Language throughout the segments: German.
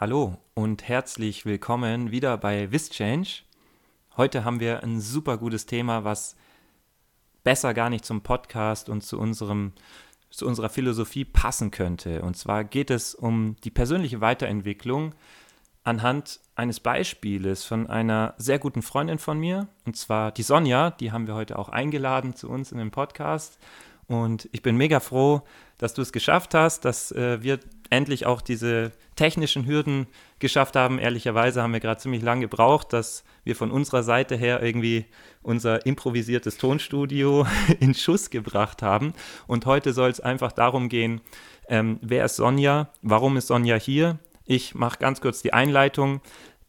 Hallo und herzlich willkommen wieder bei WisChange. Heute haben wir ein super gutes Thema, was besser gar nicht zum Podcast und zu, unserem, zu unserer Philosophie passen könnte. Und zwar geht es um die persönliche Weiterentwicklung anhand eines Beispieles von einer sehr guten Freundin von mir, und zwar die Sonja, die haben wir heute auch eingeladen zu uns in den Podcast. Und ich bin mega froh, dass du es geschafft hast, dass äh, wir endlich auch diese technischen Hürden geschafft haben. Ehrlicherweise haben wir gerade ziemlich lange gebraucht, dass wir von unserer Seite her irgendwie unser improvisiertes Tonstudio in Schuss gebracht haben. Und heute soll es einfach darum gehen, ähm, wer ist Sonja, warum ist Sonja hier. Ich mache ganz kurz die Einleitung.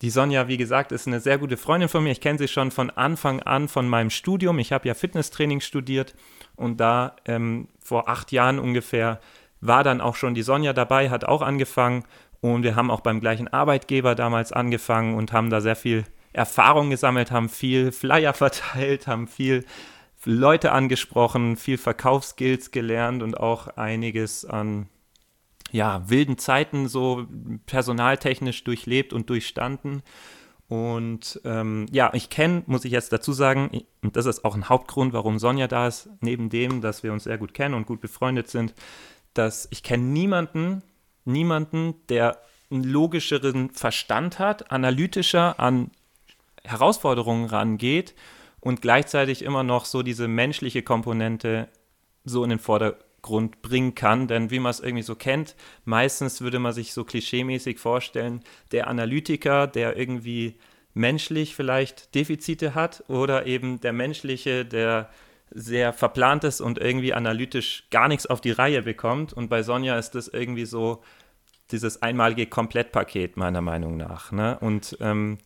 Die Sonja, wie gesagt, ist eine sehr gute Freundin von mir. Ich kenne sie schon von Anfang an von meinem Studium. Ich habe ja Fitnesstraining studiert und da ähm, vor acht Jahren ungefähr war dann auch schon die Sonja dabei, hat auch angefangen und wir haben auch beim gleichen Arbeitgeber damals angefangen und haben da sehr viel Erfahrung gesammelt, haben viel Flyer verteilt, haben viel Leute angesprochen, viel Verkaufsskills gelernt und auch einiges an ja, wilden Zeiten so personaltechnisch durchlebt und durchstanden. Und ähm, ja, ich kenne, muss ich jetzt dazu sagen, und das ist auch ein Hauptgrund, warum Sonja da ist, neben dem, dass wir uns sehr gut kennen und gut befreundet sind, dass ich kenne niemanden, niemanden, der einen logischeren Verstand hat, analytischer an Herausforderungen rangeht und gleichzeitig immer noch so diese menschliche Komponente so in den Vordergrund bringen kann. Denn wie man es irgendwie so kennt, meistens würde man sich so klischeemäßig vorstellen, der Analytiker, der irgendwie menschlich vielleicht Defizite hat oder eben der menschliche, der sehr verplant ist und irgendwie analytisch gar nichts auf die Reihe bekommt. Und bei Sonja ist das irgendwie so dieses einmalige Komplettpaket, meiner Meinung nach. Ne? Und ähm,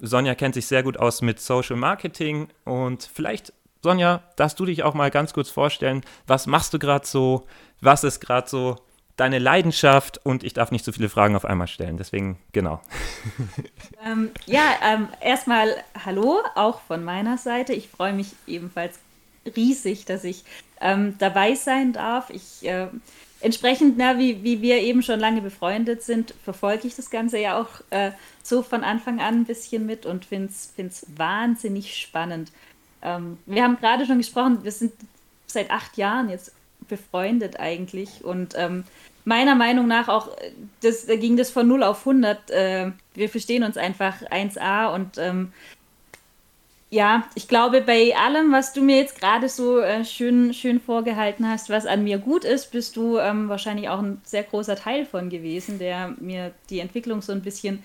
Sonja kennt sich sehr gut aus mit Social Marketing und vielleicht, Sonja, darfst du dich auch mal ganz kurz vorstellen, was machst du gerade so, was ist gerade so deine Leidenschaft und ich darf nicht so viele Fragen auf einmal stellen, deswegen genau. Ähm, ja, ähm, erstmal hallo, auch von meiner Seite. Ich freue mich ebenfalls riesig, dass ich ähm, dabei sein darf. Ich äh, entsprechend, na, wie, wie wir eben schon lange befreundet sind, verfolge ich das Ganze ja auch äh, so von Anfang an ein bisschen mit und finde es wahnsinnig spannend. Ähm, wir haben gerade schon gesprochen, wir sind seit acht Jahren jetzt befreundet eigentlich und ähm, meiner Meinung nach auch, das, da ging das von 0 auf 100. Äh, wir verstehen uns einfach 1A und ähm, ja, ich glaube, bei allem, was du mir jetzt gerade so äh, schön, schön vorgehalten hast, was an mir gut ist, bist du ähm, wahrscheinlich auch ein sehr großer Teil von gewesen, der mir die Entwicklung so ein bisschen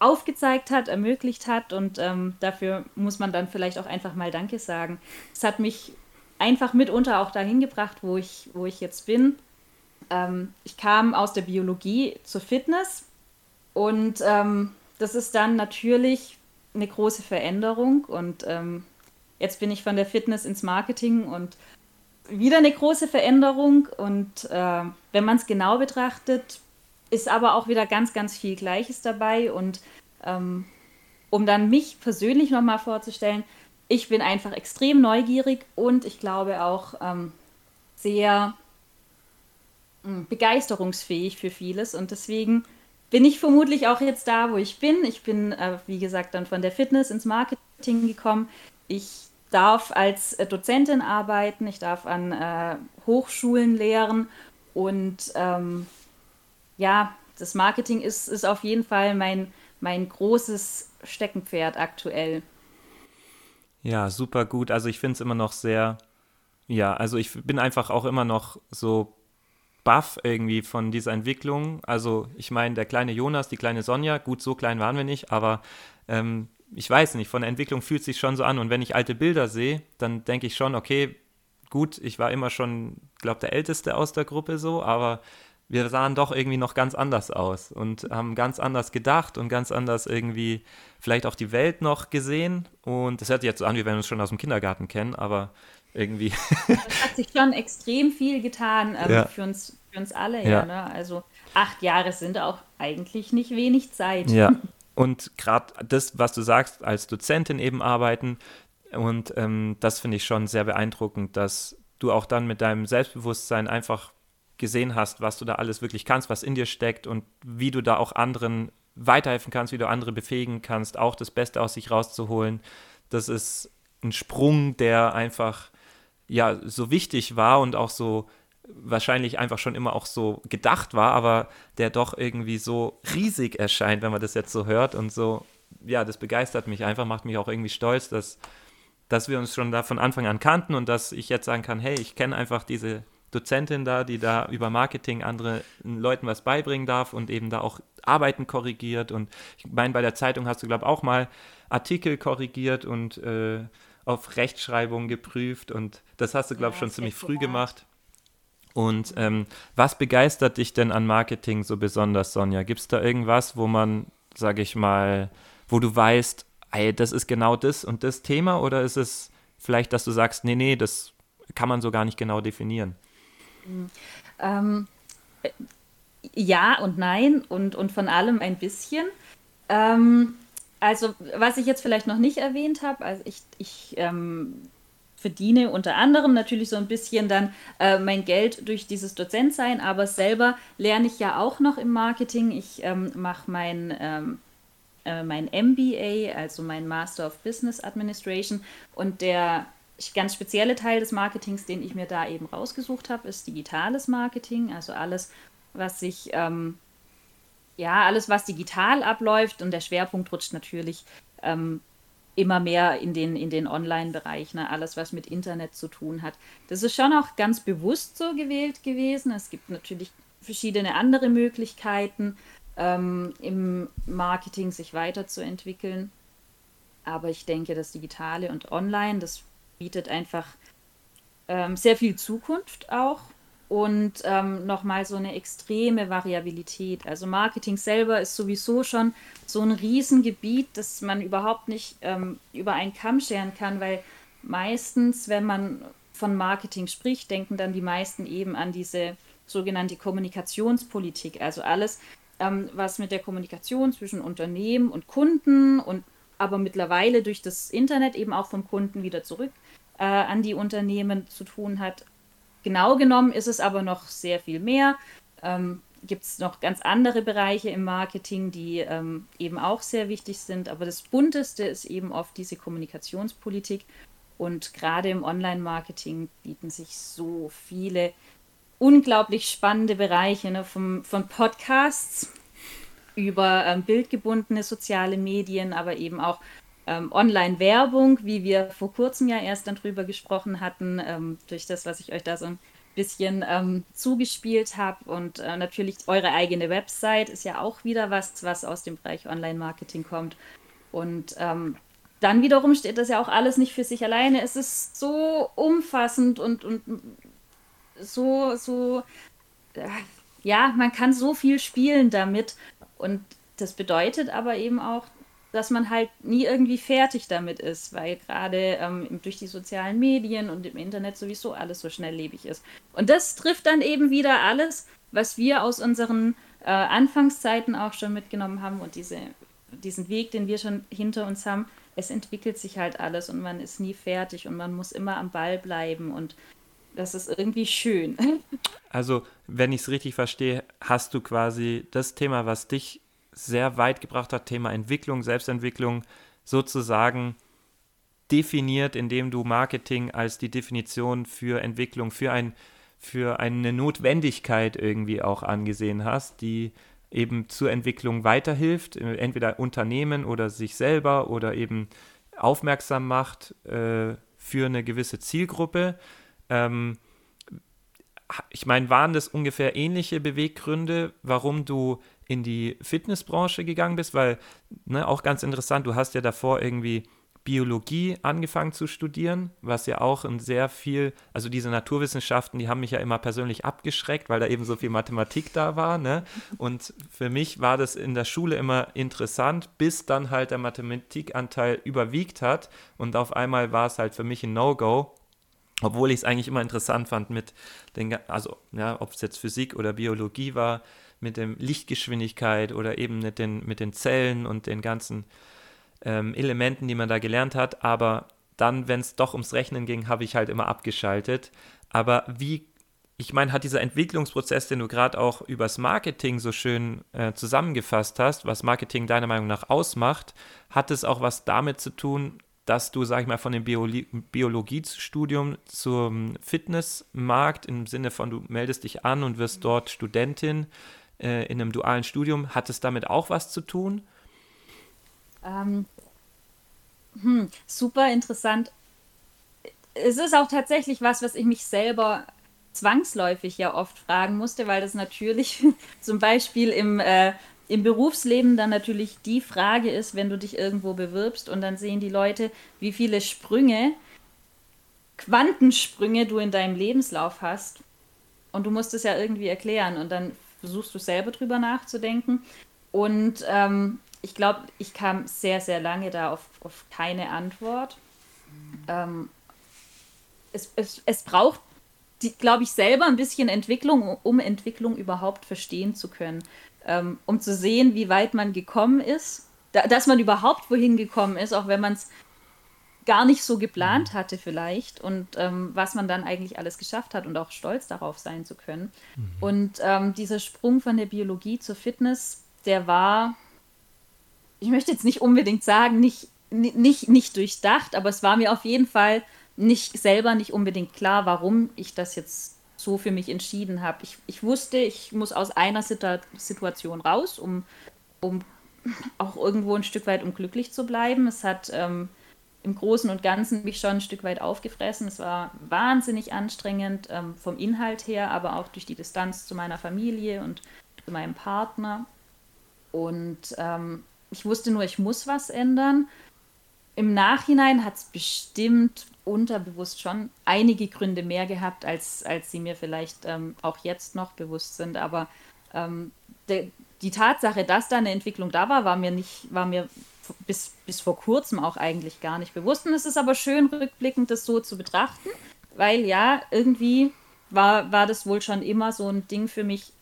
aufgezeigt hat, ermöglicht hat. Und ähm, dafür muss man dann vielleicht auch einfach mal Danke sagen. Es hat mich einfach mitunter auch dahin gebracht, wo ich, wo ich jetzt bin. Ähm, ich kam aus der Biologie zur Fitness und ähm, das ist dann natürlich eine große Veränderung und ähm, jetzt bin ich von der Fitness ins Marketing und wieder eine große Veränderung und äh, wenn man es genau betrachtet, ist aber auch wieder ganz, ganz viel Gleiches dabei und ähm, um dann mich persönlich nochmal vorzustellen, ich bin einfach extrem neugierig und ich glaube auch ähm, sehr mh, hm, begeisterungsfähig für vieles und deswegen bin ich vermutlich auch jetzt da, wo ich bin. Ich bin, äh, wie gesagt, dann von der Fitness ins Marketing gekommen. Ich darf als äh, Dozentin arbeiten, ich darf an äh, Hochschulen lehren und ähm, ja, das Marketing ist, ist auf jeden Fall mein, mein großes Steckenpferd aktuell. Ja, super gut. Also ich finde es immer noch sehr, ja, also ich bin einfach auch immer noch so baff irgendwie von dieser Entwicklung. Also ich meine, der kleine Jonas, die kleine Sonja, gut, so klein waren wir nicht, aber ähm, ich weiß nicht, von der Entwicklung fühlt sich schon so an. Und wenn ich alte Bilder sehe, dann denke ich schon, okay, gut, ich war immer schon, glaube der Älteste aus der Gruppe so, aber wir sahen doch irgendwie noch ganz anders aus und haben ganz anders gedacht und ganz anders irgendwie vielleicht auch die Welt noch gesehen. Und das hört sich jetzt so an, wie wenn wir uns schon aus dem Kindergarten kennen, aber irgendwie. Es hat sich schon extrem viel getan ähm, ja. für, uns, für uns alle, ja. ja ne? Also acht Jahre sind auch eigentlich nicht wenig Zeit. Ja. Und gerade das, was du sagst, als Dozentin eben arbeiten, und ähm, das finde ich schon sehr beeindruckend, dass du auch dann mit deinem Selbstbewusstsein einfach gesehen hast, was du da alles wirklich kannst, was in dir steckt und wie du da auch anderen weiterhelfen kannst, wie du andere befähigen kannst, auch das Beste aus sich rauszuholen. Das ist ein Sprung, der einfach ja so wichtig war und auch so wahrscheinlich einfach schon immer auch so gedacht war, aber der doch irgendwie so riesig erscheint, wenn man das jetzt so hört und so, ja, das begeistert mich einfach, macht mich auch irgendwie stolz, dass, dass wir uns schon da von Anfang an kannten und dass ich jetzt sagen kann, hey, ich kenne einfach diese Dozentin da, die da über Marketing anderen Leuten was beibringen darf und eben da auch Arbeiten korrigiert. Und ich meine, bei der Zeitung hast du, glaube ich, auch mal Artikel korrigiert und äh, auf Rechtschreibung geprüft. Und das hast du, glaube ich, ja, schon ziemlich früh gemacht. Und ähm, was begeistert dich denn an Marketing so besonders, Sonja? Gibt es da irgendwas, wo man, sage ich mal, wo du weißt, ey, das ist genau das und das Thema? Oder ist es vielleicht, dass du sagst, nee, nee, das kann man so gar nicht genau definieren? Ähm, ja und nein und, und von allem ein bisschen. Ähm, also, was ich jetzt vielleicht noch nicht erwähnt habe, also ich, ich ähm, verdiene unter anderem natürlich so ein bisschen dann äh, mein Geld durch dieses Dozentsein, aber selber lerne ich ja auch noch im Marketing. Ich ähm, mache mein, ähm, äh, mein MBA, also mein Master of Business Administration und der ganz spezielle Teil des Marketings, den ich mir da eben rausgesucht habe, ist digitales Marketing. Also alles, was sich, ähm, ja, alles, was digital abläuft und der Schwerpunkt rutscht natürlich ähm, immer mehr in den, in den Online-Bereich, ne? alles, was mit Internet zu tun hat. Das ist schon auch ganz bewusst so gewählt gewesen. Es gibt natürlich verschiedene andere Möglichkeiten, ähm, im Marketing sich weiterzuentwickeln. Aber ich denke, das Digitale und Online, das bietet einfach ähm, sehr viel Zukunft auch und ähm, nochmal so eine extreme Variabilität. Also Marketing selber ist sowieso schon so ein Riesengebiet, das man überhaupt nicht ähm, über einen Kamm scheren kann, weil meistens, wenn man von Marketing spricht, denken dann die meisten eben an diese sogenannte Kommunikationspolitik, also alles, ähm, was mit der Kommunikation zwischen Unternehmen und Kunden und aber mittlerweile durch das Internet eben auch vom Kunden wieder zurück äh, an die Unternehmen zu tun hat. Genau genommen ist es aber noch sehr viel mehr. Ähm, Gibt es noch ganz andere Bereiche im Marketing, die ähm, eben auch sehr wichtig sind. Aber das Bunteste ist eben oft diese Kommunikationspolitik. Und gerade im Online-Marketing bieten sich so viele unglaublich spannende Bereiche, ne, vom, von Podcasts über ähm, bildgebundene soziale Medien, aber eben auch ähm, Online-Werbung, wie wir vor kurzem ja erst dann drüber gesprochen hatten, ähm, durch das, was ich euch da so ein bisschen ähm, zugespielt habe. Und äh, natürlich eure eigene Website ist ja auch wieder was, was aus dem Bereich Online-Marketing kommt. Und ähm, dann wiederum steht das ja auch alles nicht für sich alleine. Es ist so umfassend und, und so, so, äh, ja, man kann so viel spielen damit. Und das bedeutet aber eben auch, dass man halt nie irgendwie fertig damit ist, weil gerade ähm, durch die sozialen Medien und im Internet sowieso alles so schnelllebig ist. Und das trifft dann eben wieder alles, was wir aus unseren äh, Anfangszeiten auch schon mitgenommen haben und diese, diesen Weg, den wir schon hinter uns haben. Es entwickelt sich halt alles und man ist nie fertig und man muss immer am Ball bleiben und das ist irgendwie schön. Also, wenn ich es richtig verstehe, hast du quasi das Thema, was dich sehr weit gebracht hat, Thema Entwicklung, Selbstentwicklung, sozusagen definiert, indem du Marketing als die Definition für Entwicklung, für, ein, für eine Notwendigkeit irgendwie auch angesehen hast, die eben zur Entwicklung weiterhilft, entweder Unternehmen oder sich selber oder eben aufmerksam macht äh, für eine gewisse Zielgruppe. Ähm, ich meine, waren das ungefähr ähnliche Beweggründe, warum du in die Fitnessbranche gegangen bist, weil, ne, auch ganz interessant, du hast ja davor irgendwie Biologie angefangen zu studieren, was ja auch ein sehr viel, also diese Naturwissenschaften, die haben mich ja immer persönlich abgeschreckt, weil da eben so viel Mathematik da war, ne? Und für mich war das in der Schule immer interessant, bis dann halt der Mathematikanteil überwiegt hat und auf einmal war es halt für mich ein No-Go, obwohl ich es eigentlich immer interessant fand mit den, also ja, ob es jetzt Physik oder Biologie war, mit der Lichtgeschwindigkeit oder eben mit den, mit den Zellen und den ganzen ähm, Elementen, die man da gelernt hat. Aber dann, wenn es doch ums Rechnen ging, habe ich halt immer abgeschaltet. Aber wie ich meine, hat dieser Entwicklungsprozess, den du gerade auch übers Marketing so schön äh, zusammengefasst hast, was Marketing deiner Meinung nach ausmacht, hat es auch was damit zu tun, dass du, sag ich mal, von dem Biologie Biologiestudium zum Fitnessmarkt im Sinne von, du meldest dich an und wirst dort Studentin äh, in einem dualen Studium, hat es damit auch was zu tun? Ähm, hm, super interessant. Es ist auch tatsächlich was, was ich mich selber zwangsläufig ja oft fragen musste, weil das natürlich zum Beispiel im, äh, im Berufsleben dann natürlich die Frage ist, wenn du dich irgendwo bewirbst und dann sehen die Leute, wie viele Sprünge, Quantensprünge du in deinem Lebenslauf hast. Und du musst es ja irgendwie erklären und dann versuchst du selber drüber nachzudenken. Und ähm, ich glaube, ich kam sehr, sehr lange da auf, auf keine Antwort. Ähm, es, es, es braucht glaube ich, selber ein bisschen Entwicklung, um Entwicklung überhaupt verstehen zu können. Ähm, um zu sehen, wie weit man gekommen ist, da, dass man überhaupt wohin gekommen ist, auch wenn man es gar nicht so geplant mhm. hatte vielleicht und ähm, was man dann eigentlich alles geschafft hat und auch stolz darauf sein zu können. Mhm. Und ähm, dieser Sprung von der Biologie zur Fitness, der war, ich möchte jetzt nicht unbedingt sagen, nicht, nicht, nicht durchdacht, aber es war mir auf jeden Fall nicht selber nicht unbedingt klar, warum ich das jetzt so für mich entschieden habe. Ich, ich wusste, ich muss aus einer Situation raus, um, um auch irgendwo ein Stück weit um glücklich zu bleiben. Es hat ähm, im Großen und Ganzen mich schon ein Stück weit aufgefressen. Es war wahnsinnig anstrengend ähm, vom Inhalt her, aber auch durch die Distanz zu meiner Familie und zu meinem Partner. Und ähm, ich wusste nur, ich muss was ändern. Im Nachhinein hat es bestimmt unterbewusst schon einige Gründe mehr gehabt, als, als sie mir vielleicht ähm, auch jetzt noch bewusst sind. Aber ähm, de, die Tatsache, dass da eine Entwicklung da war, war mir nicht, war mir bis, bis vor kurzem auch eigentlich gar nicht bewusst. Und es ist aber schön rückblickend, das so zu betrachten, weil ja, irgendwie war, war das wohl schon immer so ein Ding für mich,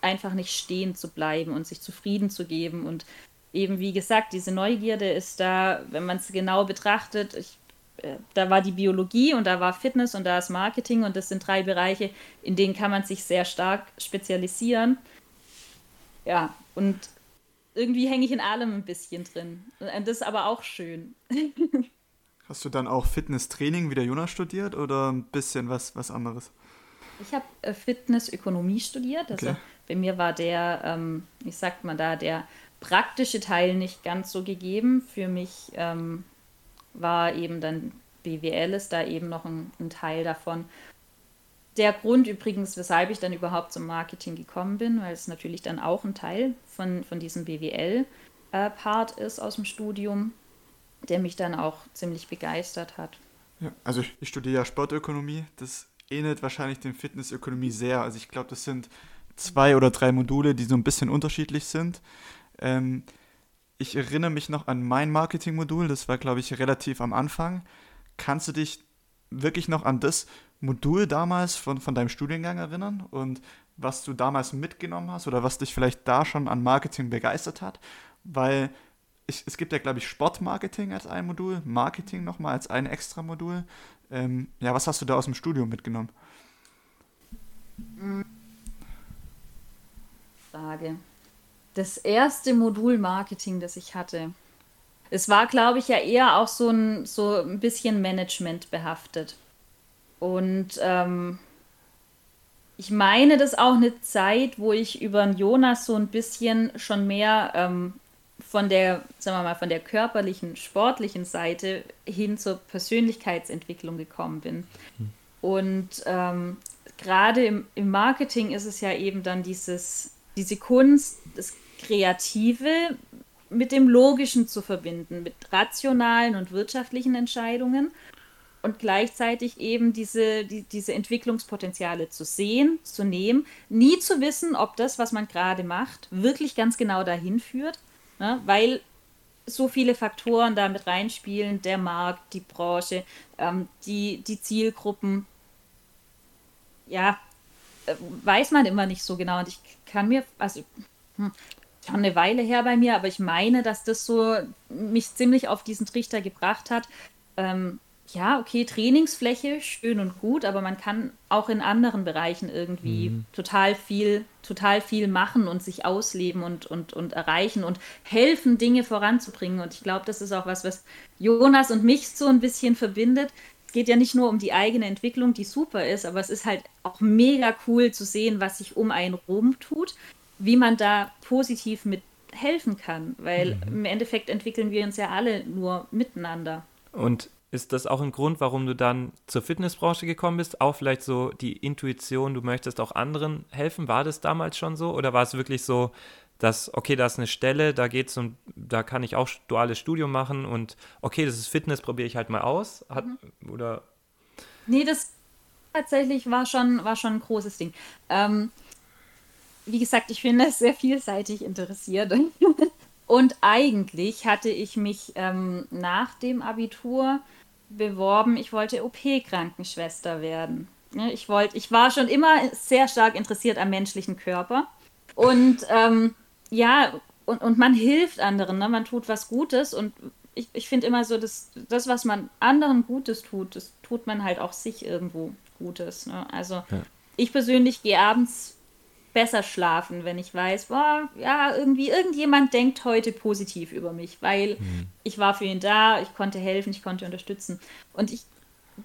einfach nicht stehen zu bleiben und sich zufrieden zu geben. Und eben, wie gesagt, diese Neugierde ist da, wenn man es genau betrachtet, ich äh, da war die Biologie und da war Fitness und da ist Marketing und das sind drei Bereiche, in denen kann man sich sehr stark spezialisieren. Ja, und irgendwie hänge ich in allem ein bisschen drin. Und das ist aber auch schön. Hast du dann auch Fitnesstraining wie der Jonas studiert oder ein bisschen was, was anderes? Ich habe äh, Fitnessökonomie studiert. Also okay. bei mir war der, ähm, ich sag mal da, der praktische Teil nicht ganz so gegeben. Für mich ähm, war eben dann BWL ist da eben noch ein, ein, Teil davon. Der Grund übrigens, weshalb ich dann überhaupt zum Marketing gekommen bin, weil es natürlich dann auch ein Teil von, von diesem BWL-Part äh, ist aus dem Studium, der mich dann auch ziemlich begeistert hat. Ja, also ich, ich studiere ja Sportökonomie. Das ähnelt wahrscheinlich dem Fitnessökonomie sehr. Also ich glaube, das sind zwei oder drei Module, die so ein bisschen unterschiedlich sind. Ähm, ich erinnere mich noch an mein Marketingmodul, das war, glaube ich, relativ am Anfang. Kannst du dich wirklich noch an das Modul damals von, von deinem Studiengang erinnern und was du damals mitgenommen hast oder was dich vielleicht da schon an Marketing begeistert hat? Weil ich, es gibt ja, glaube ich, Sportmarketing als ein Modul, Marketing nochmal als ein extra Modul. Ähm, ja, was hast du da aus dem Studium mitgenommen? Frage das erste Modul Marketing, das ich hatte. Es war, glaube ich, ja eher auch so ein, so ein bisschen Management behaftet. Und ähm, ich meine, das ist auch eine Zeit, wo ich über Jonas so ein bisschen schon mehr ähm, von der, sagen wir mal, von der körperlichen, sportlichen Seite hin zur Persönlichkeitsentwicklung gekommen bin. Mhm. Und ähm, gerade im, im Marketing ist es ja eben dann dieses, diese Kunst, das Kreative mit dem Logischen zu verbinden, mit rationalen und wirtschaftlichen Entscheidungen und gleichzeitig eben diese, die, diese Entwicklungspotenziale zu sehen, zu nehmen, nie zu wissen, ob das, was man gerade macht, wirklich ganz genau dahin führt, ne? weil so viele Faktoren da mit reinspielen, der Markt, die Branche, ähm, die, die Zielgruppen. Ja, äh, weiß man immer nicht so genau. Und ich kann mir, also hm, schon eine Weile her bei mir, aber ich meine, dass das so mich ziemlich auf diesen Trichter gebracht hat. Ähm, ja, okay, Trainingsfläche, schön und gut, aber man kann auch in anderen Bereichen irgendwie mhm. total viel, total viel machen und sich ausleben und, und, und erreichen und helfen, Dinge voranzubringen. Und ich glaube, das ist auch was, was Jonas und mich so ein bisschen verbindet. Es geht ja nicht nur um die eigene Entwicklung, die super ist, aber es ist halt auch mega cool zu sehen, was sich um einen rum tut, wie man da positiv mit helfen kann, weil mhm. im Endeffekt entwickeln wir uns ja alle nur miteinander. Und ist das auch ein Grund, warum du dann zur Fitnessbranche gekommen bist? Auch vielleicht so die Intuition, du möchtest auch anderen helfen? War das damals schon so? Oder war es wirklich so, dass, okay, da ist eine Stelle, da geht's und da kann ich auch duales Studium machen und okay, das ist Fitness, probiere ich halt mal aus? Hat, mhm. Oder? Nee, das tatsächlich war schon, war schon ein großes Ding. Ähm, wie gesagt, ich finde es sehr vielseitig interessiert. Und eigentlich hatte ich mich ähm, nach dem Abitur beworben, ich wollte OP-Krankenschwester werden. Ich, wollte, ich war schon immer sehr stark interessiert am menschlichen Körper. Und ähm, ja, und, und man hilft anderen, ne? man tut was Gutes. Und ich, ich finde immer so, dass das, was man anderen Gutes tut, das tut man halt auch sich irgendwo Gutes. Ne? Also ja. ich persönlich gehe abends besser schlafen, wenn ich weiß, boah, ja, irgendwie irgendjemand denkt heute positiv über mich, weil mhm. ich war für ihn da, ich konnte helfen, ich konnte unterstützen. Und ich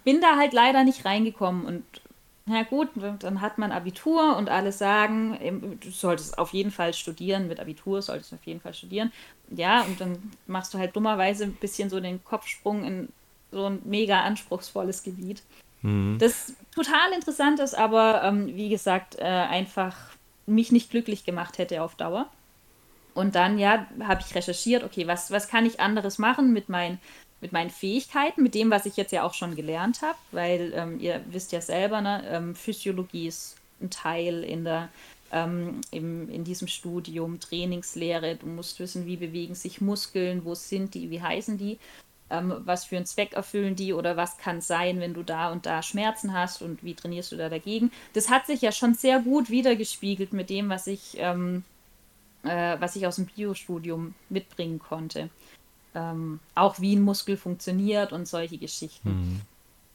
bin da halt leider nicht reingekommen und na gut, dann hat man Abitur und alle sagen, du solltest auf jeden Fall studieren, mit Abitur solltest du auf jeden Fall studieren. Ja, und dann machst du halt dummerweise ein bisschen so den Kopfsprung in so ein mega anspruchsvolles Gebiet. Mhm. Das total interessant ist, aber ähm, wie gesagt, äh, einfach mich nicht glücklich gemacht hätte auf Dauer. Und dann, ja, habe ich recherchiert, okay, was, was kann ich anderes machen mit, mein, mit meinen Fähigkeiten, mit dem, was ich jetzt ja auch schon gelernt habe, weil ähm, ihr wisst ja selber, ne, ähm, Physiologie ist ein Teil in der ähm, im, in diesem Studium, Trainingslehre, du musst wissen, wie bewegen sich Muskeln, wo sind die, wie heißen die ähm, was für einen Zweck erfüllen die oder was kann sein, wenn du da und da Schmerzen hast und wie trainierst du da dagegen. Das hat sich ja schon sehr gut wiedergespiegelt mit dem, was ich, ähm, äh, was ich aus dem Biostudium mitbringen konnte. Ähm, auch wie ein Muskel funktioniert und solche Geschichten. Mhm.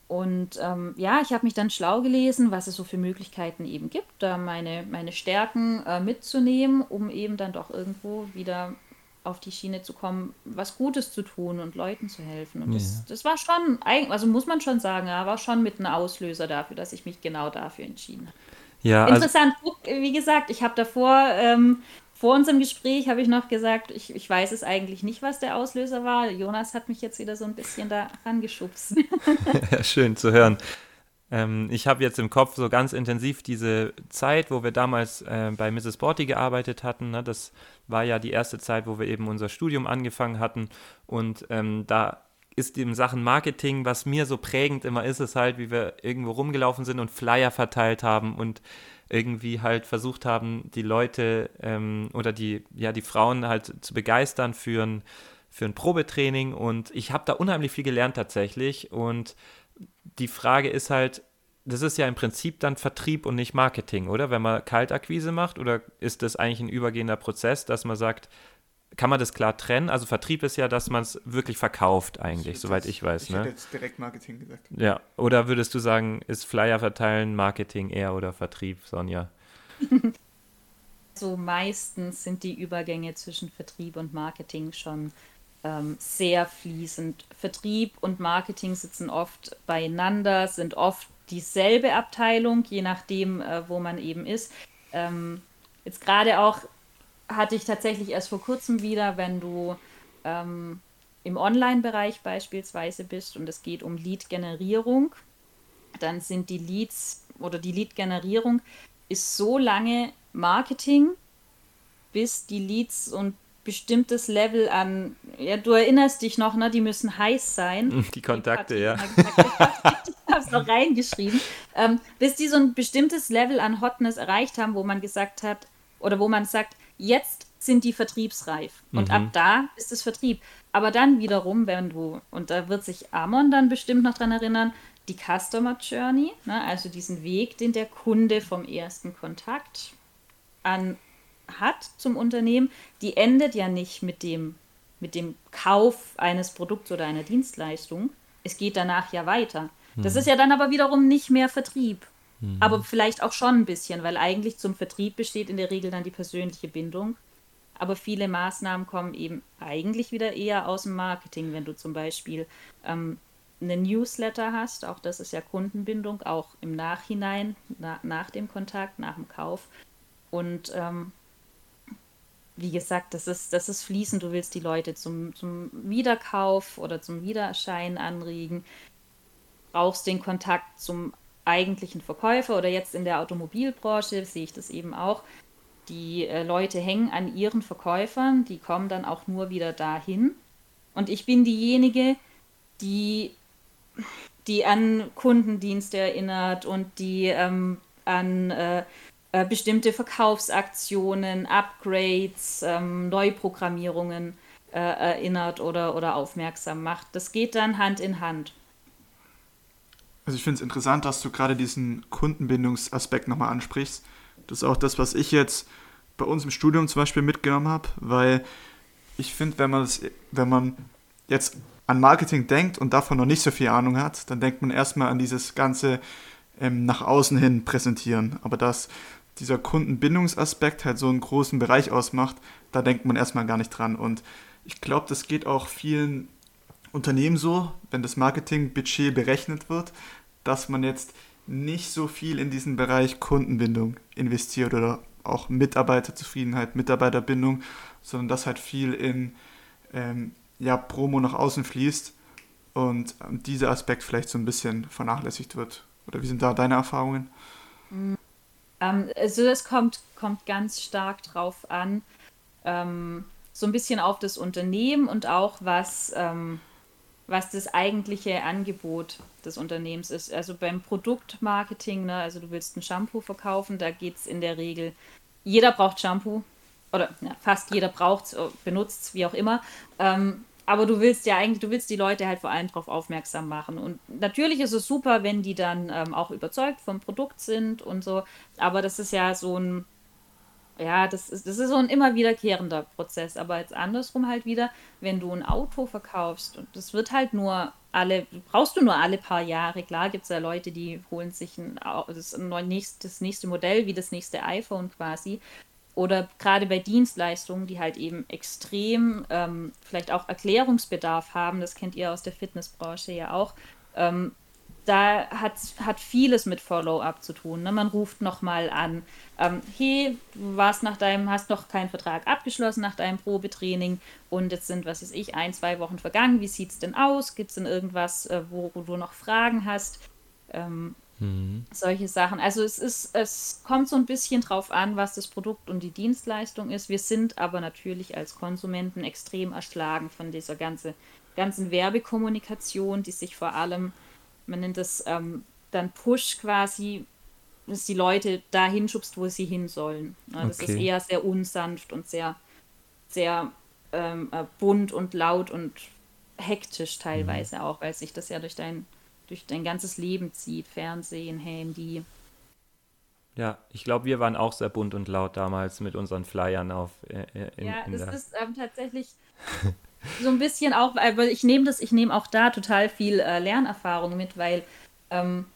Und ähm, ja, ich habe mich dann schlau gelesen, was es so für Möglichkeiten eben gibt, da meine, meine Stärken äh, mitzunehmen, um eben dann doch irgendwo wieder auf die Schiene zu kommen, was Gutes zu tun und Leuten zu helfen. Und das, das war schon, also muss man schon sagen, ja, war schon mit einem Auslöser dafür, dass ich mich genau dafür entschieden habe. Ja, also Interessant, also, wie gesagt, ich habe davor, ähm, vor unserem Gespräch habe ich noch gesagt, ich, ich weiß es eigentlich nicht, was der Auslöser war. Jonas hat mich jetzt wieder so ein bisschen da rangeschubst. ja, schön zu hören. Ähm, ich habe jetzt im Kopf so ganz intensiv diese Zeit, wo wir damals äh, bei Mrs. Borty gearbeitet hatten. Ne? Das war ja die erste Zeit, wo wir eben unser Studium angefangen hatten. Und ähm, da ist in Sachen Marketing, was mir so prägend immer ist, ist halt, wie wir irgendwo rumgelaufen sind und Flyer verteilt haben und irgendwie halt versucht haben, die Leute ähm, oder die, ja, die Frauen halt zu begeistern für ein, für ein Probetraining. Und ich habe da unheimlich viel gelernt tatsächlich. Und die Frage ist halt, das ist ja im Prinzip dann Vertrieb und nicht Marketing, oder? Wenn man Kaltakquise macht, oder ist das eigentlich ein übergehender Prozess, dass man sagt, kann man das klar trennen? Also Vertrieb ist ja, dass man es wirklich verkauft eigentlich, ich soweit ich weiß. Ich ne? hätte jetzt direkt Marketing gesagt. Ja, oder würdest du sagen, ist Flyer verteilen Marketing eher oder Vertrieb, Sonja? So meistens sind die Übergänge zwischen Vertrieb und Marketing schon ähm, sehr fließend. Vertrieb und Marketing sitzen oft beieinander, sind oft dieselbe Abteilung, je nachdem, äh, wo man eben ist. Ähm, jetzt gerade auch hatte ich tatsächlich erst vor kurzem wieder, wenn du ähm, im Online-Bereich beispielsweise bist und es geht um Lead-Generierung, dann sind die Leads oder die Lead-Generierung ist so lange Marketing, bis die Leads und bestimmtes Level an, ja, du erinnerst dich noch, ne, die müssen heiß sein. Die Kontakte, ja. ich habe es noch reingeschrieben. Ähm, bis die so ein bestimmtes Level an Hotness erreicht haben, wo man gesagt hat, oder wo man sagt, jetzt sind die vertriebsreif. Und mhm. ab da ist es Vertrieb. Aber dann wiederum, wenn du, und da wird sich Amon dann bestimmt noch dran erinnern, die Customer Journey, ne, also diesen Weg, den der Kunde vom ersten Kontakt an hat zum Unternehmen, die endet ja nicht mit dem, mit dem Kauf eines Produkts oder einer Dienstleistung, es geht danach ja weiter. Das hm. ist ja dann aber wiederum nicht mehr Vertrieb. Hm. Aber vielleicht auch schon ein bisschen, weil eigentlich zum Vertrieb besteht in der Regel dann die persönliche Bindung. Aber viele Maßnahmen kommen eben eigentlich wieder eher aus dem Marketing, wenn du zum Beispiel ähm, eine Newsletter hast, auch das ist ja Kundenbindung, auch im Nachhinein, na, nach dem Kontakt, nach dem Kauf. Und ähm, wie gesagt, das ist, das ist fließend. Du willst die Leute zum, zum Wiederkauf oder zum Wiedererscheinen anregen, brauchst den Kontakt zum eigentlichen Verkäufer oder jetzt in der Automobilbranche sehe ich das eben auch. Die äh, Leute hängen an ihren Verkäufern, die kommen dann auch nur wieder dahin. Und ich bin diejenige, die, die an Kundendienste erinnert und die ähm, an äh, äh, bestimmte Verkaufsaktionen, Upgrades, ähm, Neuprogrammierungen äh, erinnert oder, oder aufmerksam macht. Das geht dann Hand in Hand. Also ich finde es interessant, dass du gerade diesen Kundenbindungsaspekt nochmal ansprichst. Das ist auch das, was ich jetzt bei uns im Studium zum Beispiel mitgenommen habe, weil ich finde, wenn man wenn man jetzt an Marketing denkt und davon noch nicht so viel Ahnung hat, dann denkt man erstmal an dieses ganze ähm, nach außen hin präsentieren. Aber dass dieser Kundenbindungsaspekt halt so einen großen Bereich ausmacht, da denkt man erstmal gar nicht dran. Und ich glaube, das geht auch vielen Unternehmen so, wenn das Marketingbudget berechnet wird, dass man jetzt nicht so viel in diesen Bereich Kundenbindung investiert oder auch Mitarbeiterzufriedenheit, Mitarbeiterbindung, sondern dass halt viel in ähm, ja, Promo nach außen fließt und ähm, dieser Aspekt vielleicht so ein bisschen vernachlässigt wird. Oder wie sind da deine Erfahrungen? Ähm, also das kommt, kommt ganz stark drauf an, ähm, so ein bisschen auf das Unternehmen und auch was, ähm, was das eigentliche Angebot des Unternehmens ist. Also beim Produktmarketing, ne, also du willst ein Shampoo verkaufen, da geht es in der Regel, jeder braucht Shampoo oder ja, fast jeder braucht es, benutzt es, wie auch immer. Ähm, aber du willst ja eigentlich, du willst die Leute halt vor allem darauf aufmerksam machen. Und natürlich ist es super, wenn die dann ähm, auch überzeugt vom Produkt sind und so. Aber das ist ja so ein, ja, das ist, das ist so ein immer wiederkehrender Prozess. Aber jetzt andersrum halt wieder, wenn du ein Auto verkaufst und das wird halt nur alle, brauchst du nur alle paar Jahre. Klar gibt es ja Leute, die holen sich ein, das, nächste, das nächste Modell wie das nächste iPhone quasi oder gerade bei Dienstleistungen, die halt eben extrem ähm, vielleicht auch Erklärungsbedarf haben, das kennt ihr aus der Fitnessbranche ja auch, ähm, da hat, hat vieles mit Follow-up zu tun. Ne? Man ruft nochmal an, ähm, hey, du warst nach deinem, hast noch keinen Vertrag abgeschlossen nach deinem Probetraining und jetzt sind, was weiß ich, ein, zwei Wochen vergangen. Wie sieht es denn aus? Gibt es denn irgendwas, äh, wo, wo, du noch Fragen hast? Mhm. Solche Sachen. Also es ist, es kommt so ein bisschen drauf an, was das Produkt und die Dienstleistung ist. Wir sind aber natürlich als Konsumenten extrem erschlagen von dieser ganze, ganzen Werbekommunikation, die sich vor allem, man nennt es ähm, dann Push quasi, dass die Leute dahin schubst, wo sie hin sollen. Ja, das okay. ist eher sehr unsanft und sehr, sehr ähm, äh, bunt und laut und hektisch teilweise mhm. auch, weil sich das ja durch dein durch dein ganzes Leben zieht. Fernsehen, Handy. Ja, ich glaube, wir waren auch sehr bunt und laut damals mit unseren Flyern auf. Äh, äh in, ja, in das ist ähm, tatsächlich so ein bisschen auch, aber ich nehme das, ich nehme auch da total viel äh, Lernerfahrung mit, weil, ähm,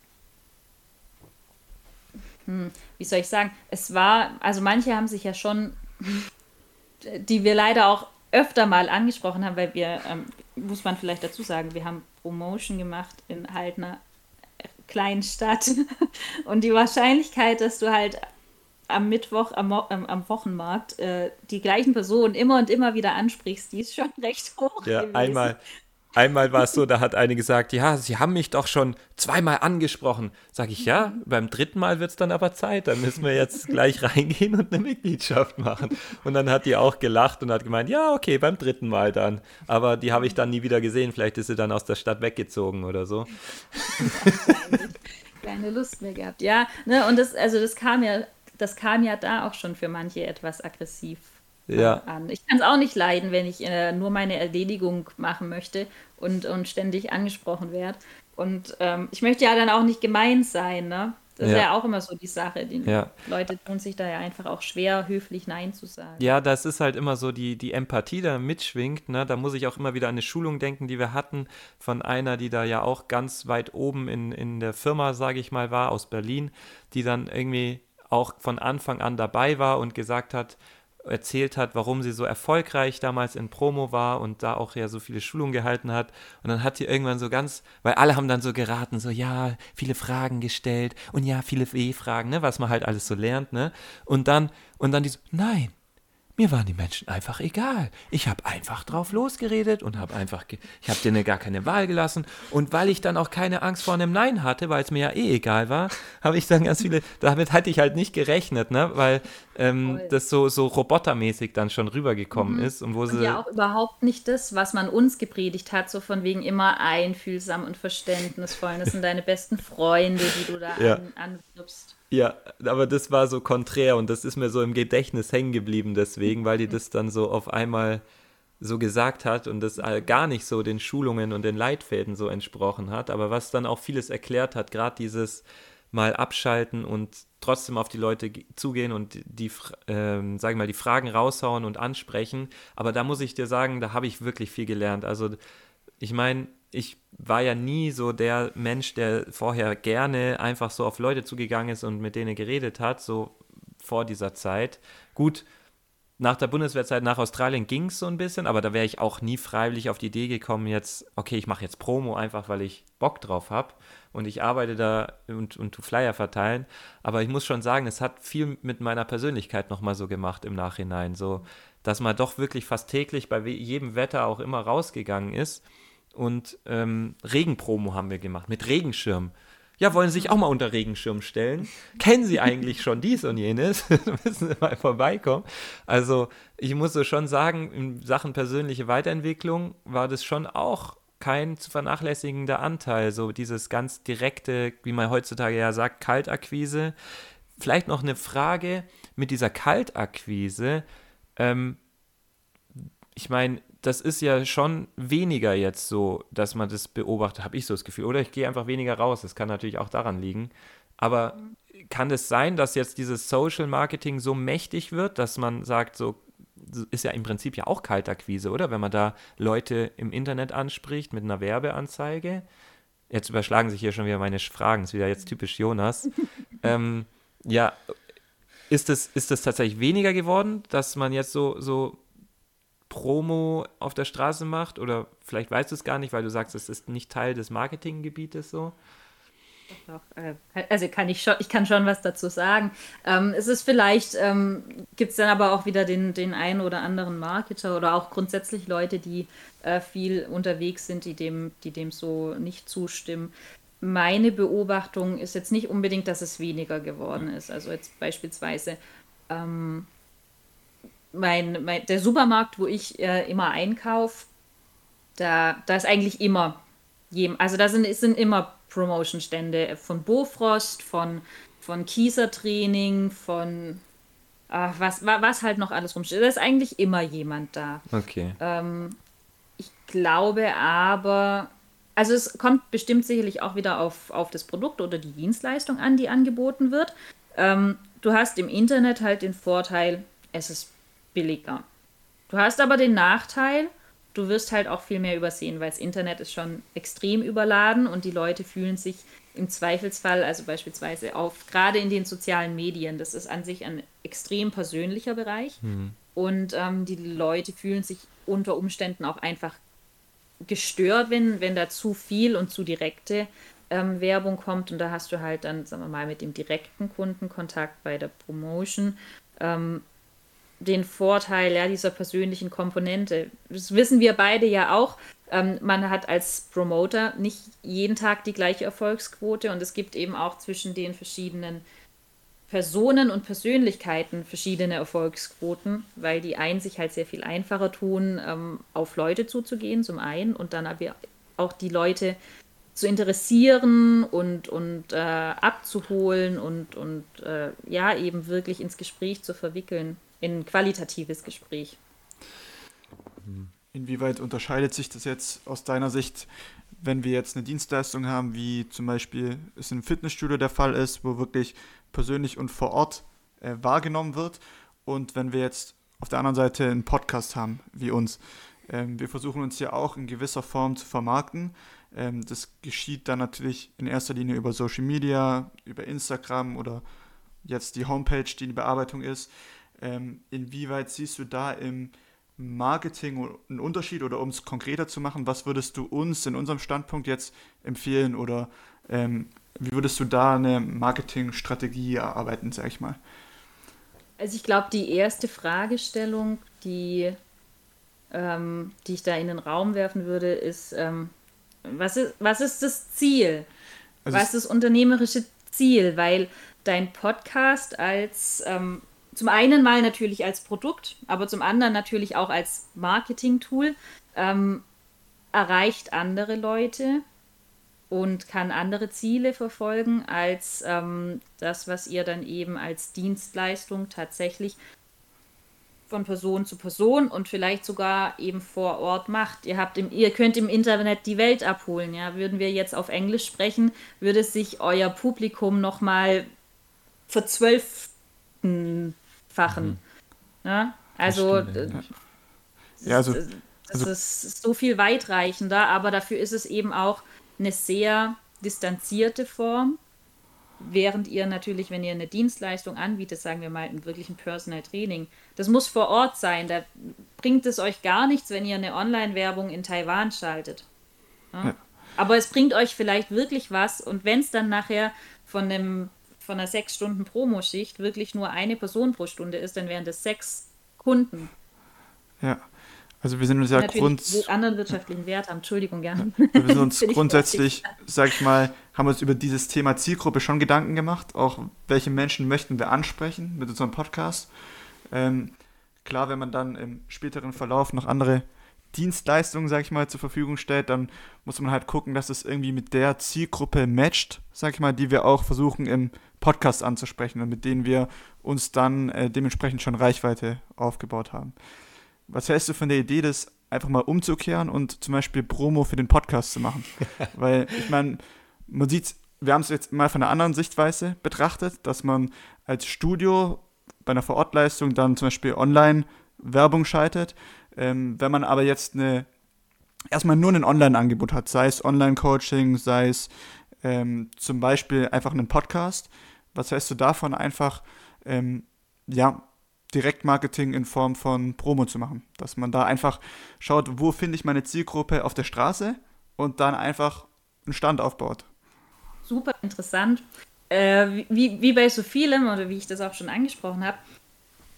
hm, wie soll ich sagen, es war, also manche haben sich ja schon, die wir leider auch öfter mal angesprochen haben, weil wir, ähm, muss man vielleicht dazu sagen, wir haben Promotion gemacht in halt einer kleinen Stadt. Und die Wahrscheinlichkeit, dass du halt am Mittwoch, am, am Wochenmarkt äh, die gleichen Personen immer und immer wieder ansprichst, die ist schon recht hoch. Ja, gewesen. einmal, Einmal war es so, da hat eine gesagt, ja, Sie haben mich doch schon zweimal angesprochen. Sag ich, ja, beim dritten Mal wird es dann aber Zeit. Dann müssen wir jetzt gleich reingehen und eine Mitgliedschaft machen. Und dann hat die auch gelacht und hat gemeint, ja, okay, beim dritten Mal dann. Aber die habe ich dann nie wieder gesehen. Vielleicht ist sie dann aus der Stadt weggezogen oder so. Keine Lust mehr gehabt. Ja, ne, und das, also das kam ja, das kam ja da auch schon für manche etwas aggressiv ja. an. Ich kann es auch nicht leiden, wenn ich äh, nur meine Erledigung machen möchte und, und ständig angesprochen werde. Und ähm, ich möchte ja dann auch nicht gemein sein, ne? Das ja. ist ja auch immer so die Sache. Die ja. Leute tun sich da ja einfach auch schwer, höflich Nein zu sagen. Ja, das ist halt immer so die, die Empathie, da mitschwingt. Ne? Da muss ich auch immer wieder an eine Schulung denken, die wir hatten, von einer, die da ja auch ganz weit oben in, in der Firma, sage ich mal, war, aus Berlin, die dann irgendwie auch von Anfang an dabei war und gesagt hat, erzählt hat, warum sie so erfolgreich damals in Promo war und da auch ja so viele Schulungen gehalten hat. Und dann hat sie irgendwann so ganz, weil alle haben dann so geraten, so ja, viele Fragen gestellt und ja, viele W-Fragen, ne, was man halt alles so lernt, ne? Und dann, und dann die so, nein, mir waren die Menschen einfach egal. Ich habe einfach drauf losgeredet und habe einfach, ich habe denen gar keine Wahl gelassen. Und weil ich dann auch keine Angst vor einem Nein hatte, weil es mir ja eh egal war, habe ich dann ganz viele, damit hatte ich halt nicht gerechnet, ne? weil ähm, das so, so robotermäßig dann schon rübergekommen mhm. ist. Und, wo und sie ja auch überhaupt nicht das, was man uns gepredigt hat, so von wegen immer einfühlsam und verständnisvoll. Das sind deine besten Freunde, die du da ja. an, anwirbst. Ja, aber das war so konträr und das ist mir so im Gedächtnis hängen geblieben deswegen, weil die das dann so auf einmal so gesagt hat und das gar nicht so den Schulungen und den Leitfäden so entsprochen hat, aber was dann auch vieles erklärt hat, gerade dieses mal abschalten und trotzdem auf die Leute zugehen und die, ähm, sagen mal, die Fragen raushauen und ansprechen. Aber da muss ich dir sagen, da habe ich wirklich viel gelernt. Also ich meine, ich war ja nie so der Mensch, der vorher gerne einfach so auf Leute zugegangen ist und mit denen geredet hat, so vor dieser Zeit. Gut, nach der Bundeswehrzeit nach Australien ging es so ein bisschen, aber da wäre ich auch nie freiwillig auf die Idee gekommen, jetzt, okay, ich mache jetzt Promo einfach, weil ich Bock drauf habe und ich arbeite da und, und tu Flyer verteilen. Aber ich muss schon sagen, es hat viel mit meiner Persönlichkeit nochmal so gemacht im Nachhinein, so, dass man doch wirklich fast täglich bei jedem Wetter auch immer rausgegangen ist und ähm, Regenpromo haben wir gemacht mit Regenschirm. Ja, wollen Sie sich auch mal unter Regenschirm stellen? Kennen Sie eigentlich schon dies und jenes? müssen Sie mal vorbeikommen. Also, ich muss so schon sagen, in Sachen persönliche Weiterentwicklung war das schon auch kein zu vernachlässigender Anteil. So dieses ganz direkte, wie man heutzutage ja sagt, Kaltakquise. Vielleicht noch eine Frage mit dieser Kaltakquise. Ähm, ich meine, das ist ja schon weniger jetzt so, dass man das beobachtet, habe ich so das Gefühl. Oder ich gehe einfach weniger raus. Das kann natürlich auch daran liegen. Aber kann es sein, dass jetzt dieses Social Marketing so mächtig wird, dass man sagt, so ist ja im Prinzip ja auch Kaltakquise, oder? Wenn man da Leute im Internet anspricht mit einer Werbeanzeige. Jetzt überschlagen sich hier schon wieder meine Fragen, ist wieder jetzt typisch Jonas. ähm, ja, ist es, ist es tatsächlich weniger geworden, dass man jetzt so, so Promo auf der Straße macht oder vielleicht weißt du es gar nicht, weil du sagst, es ist nicht Teil des Marketinggebietes so. Äh, also kann ich schon, ich kann schon was dazu sagen. Ähm, es ist vielleicht, ähm, gibt es dann aber auch wieder den, den einen oder anderen Marketer oder auch grundsätzlich Leute, die äh, viel unterwegs sind, die dem, die dem so nicht zustimmen. Meine Beobachtung ist jetzt nicht unbedingt, dass es weniger geworden ist. Also jetzt beispielsweise ähm, mein, mein, der Supermarkt, wo ich äh, immer einkaufe, da, da ist eigentlich immer, also da sind, sind immer Promotion-Stände von Bofrost, von, von Kieser-Training, von ach, was, was halt noch alles rumsteht. Da ist eigentlich immer jemand da. Okay. Ähm, ich glaube aber, also es kommt bestimmt sicherlich auch wieder auf, auf das Produkt oder die Dienstleistung an, die angeboten wird. Ähm, du hast im Internet halt den Vorteil, es ist billiger. Du hast aber den Nachteil, du wirst halt auch viel mehr übersehen, weil das Internet ist schon extrem überladen und die Leute fühlen sich im Zweifelsfall, also beispielsweise auf, gerade in den sozialen Medien, das ist an sich ein extrem persönlicher Bereich mhm. und ähm, die Leute fühlen sich unter Umständen auch einfach gestört, wenn, wenn da zu viel und zu direkte ähm, Werbung kommt und da hast du halt dann, sagen wir mal, mit dem direkten Kundenkontakt bei der Promotion ähm, den Vorteil ja, dieser persönlichen Komponente. Das wissen wir beide ja auch. Ähm, man hat als Promoter nicht jeden Tag die gleiche Erfolgsquote und es gibt eben auch zwischen den verschiedenen Personen und Persönlichkeiten verschiedene Erfolgsquoten, weil die einen sich halt sehr viel einfacher tun, ähm, auf Leute zuzugehen, zum einen, und dann aber auch die Leute zu interessieren und, und äh, abzuholen und, und äh, ja, eben wirklich ins Gespräch zu verwickeln in ein qualitatives Gespräch. Inwieweit unterscheidet sich das jetzt aus deiner Sicht wenn wir jetzt eine Dienstleistung haben, wie zum Beispiel es im Fitnessstudio der Fall ist, wo wirklich persönlich und vor Ort äh, wahrgenommen wird. Und wenn wir jetzt auf der anderen Seite einen Podcast haben, wie uns. Ähm, wir versuchen uns ja auch in gewisser Form zu vermarkten. Ähm, das geschieht dann natürlich in erster Linie über Social Media, über Instagram oder jetzt die Homepage, die in Bearbeitung ist. Ähm, inwieweit siehst du da im Marketing einen Unterschied oder um es konkreter zu machen, was würdest du uns in unserem Standpunkt jetzt empfehlen oder ähm, wie würdest du da eine Marketingstrategie erarbeiten, sag ich mal? Also ich glaube, die erste Fragestellung, die, ähm, die ich da in den Raum werfen würde, ist, ähm, was, ist was ist das Ziel? Also was ist das unternehmerische Ziel? Weil dein Podcast als ähm, zum einen mal natürlich als Produkt, aber zum anderen natürlich auch als Marketing-Tool ähm, erreicht andere Leute und kann andere Ziele verfolgen als ähm, das, was ihr dann eben als Dienstleistung tatsächlich von Person zu Person und vielleicht sogar eben vor Ort macht. Ihr habt im, ihr könnt im Internet die Welt abholen. Ja, würden wir jetzt auf Englisch sprechen, würde sich euer Publikum noch mal verzwölften fachen. Mhm. Ja? Also, das, ja. Ja, also, das also, ist so viel weitreichender, aber dafür ist es eben auch eine sehr distanzierte Form. Während ihr natürlich, wenn ihr eine Dienstleistung anbietet, sagen wir mal, einen wirklichen Personal Training, das muss vor Ort sein. Da bringt es euch gar nichts, wenn ihr eine Online-Werbung in Taiwan schaltet. Ja? Ja. Aber es bringt euch vielleicht wirklich was und wenn es dann nachher von einem von einer sechs Stunden Promoschicht wirklich nur eine Person pro Stunde ist, dann wären das sechs Kunden. Ja. Also wir sind uns ja grundsätzlich. anderen wirtschaftlichen Wert haben, Entschuldigung, gerne. Ja. Wir sind uns grundsätzlich, sag ich mal, haben uns über dieses Thema Zielgruppe schon Gedanken gemacht, auch welche Menschen möchten wir ansprechen mit unserem Podcast. Ähm, klar, wenn man dann im späteren Verlauf noch andere Dienstleistungen, sag ich mal, zur Verfügung stellt, dann muss man halt gucken, dass es irgendwie mit der Zielgruppe matcht, sag ich mal, die wir auch versuchen im Podcast anzusprechen und mit denen wir uns dann äh, dementsprechend schon Reichweite aufgebaut haben. Was hältst du von der Idee, das einfach mal umzukehren und zum Beispiel Promo für den Podcast zu machen? Weil ich meine, man sieht, wir haben es jetzt mal von einer anderen Sichtweise betrachtet, dass man als Studio bei einer Vorortleistung dann zum Beispiel online Werbung schaltet. Ähm, wenn man aber jetzt eine erstmal nur ein Online-Angebot hat, sei es Online-Coaching, sei es ähm, zum Beispiel einfach einen Podcast, was hältst du davon, einfach ähm, ja, Direktmarketing in Form von Promo zu machen? Dass man da einfach schaut, wo finde ich meine Zielgruppe auf der Straße und dann einfach einen Stand aufbaut. Super interessant. Äh, wie, wie bei so vielem oder wie ich das auch schon angesprochen habe,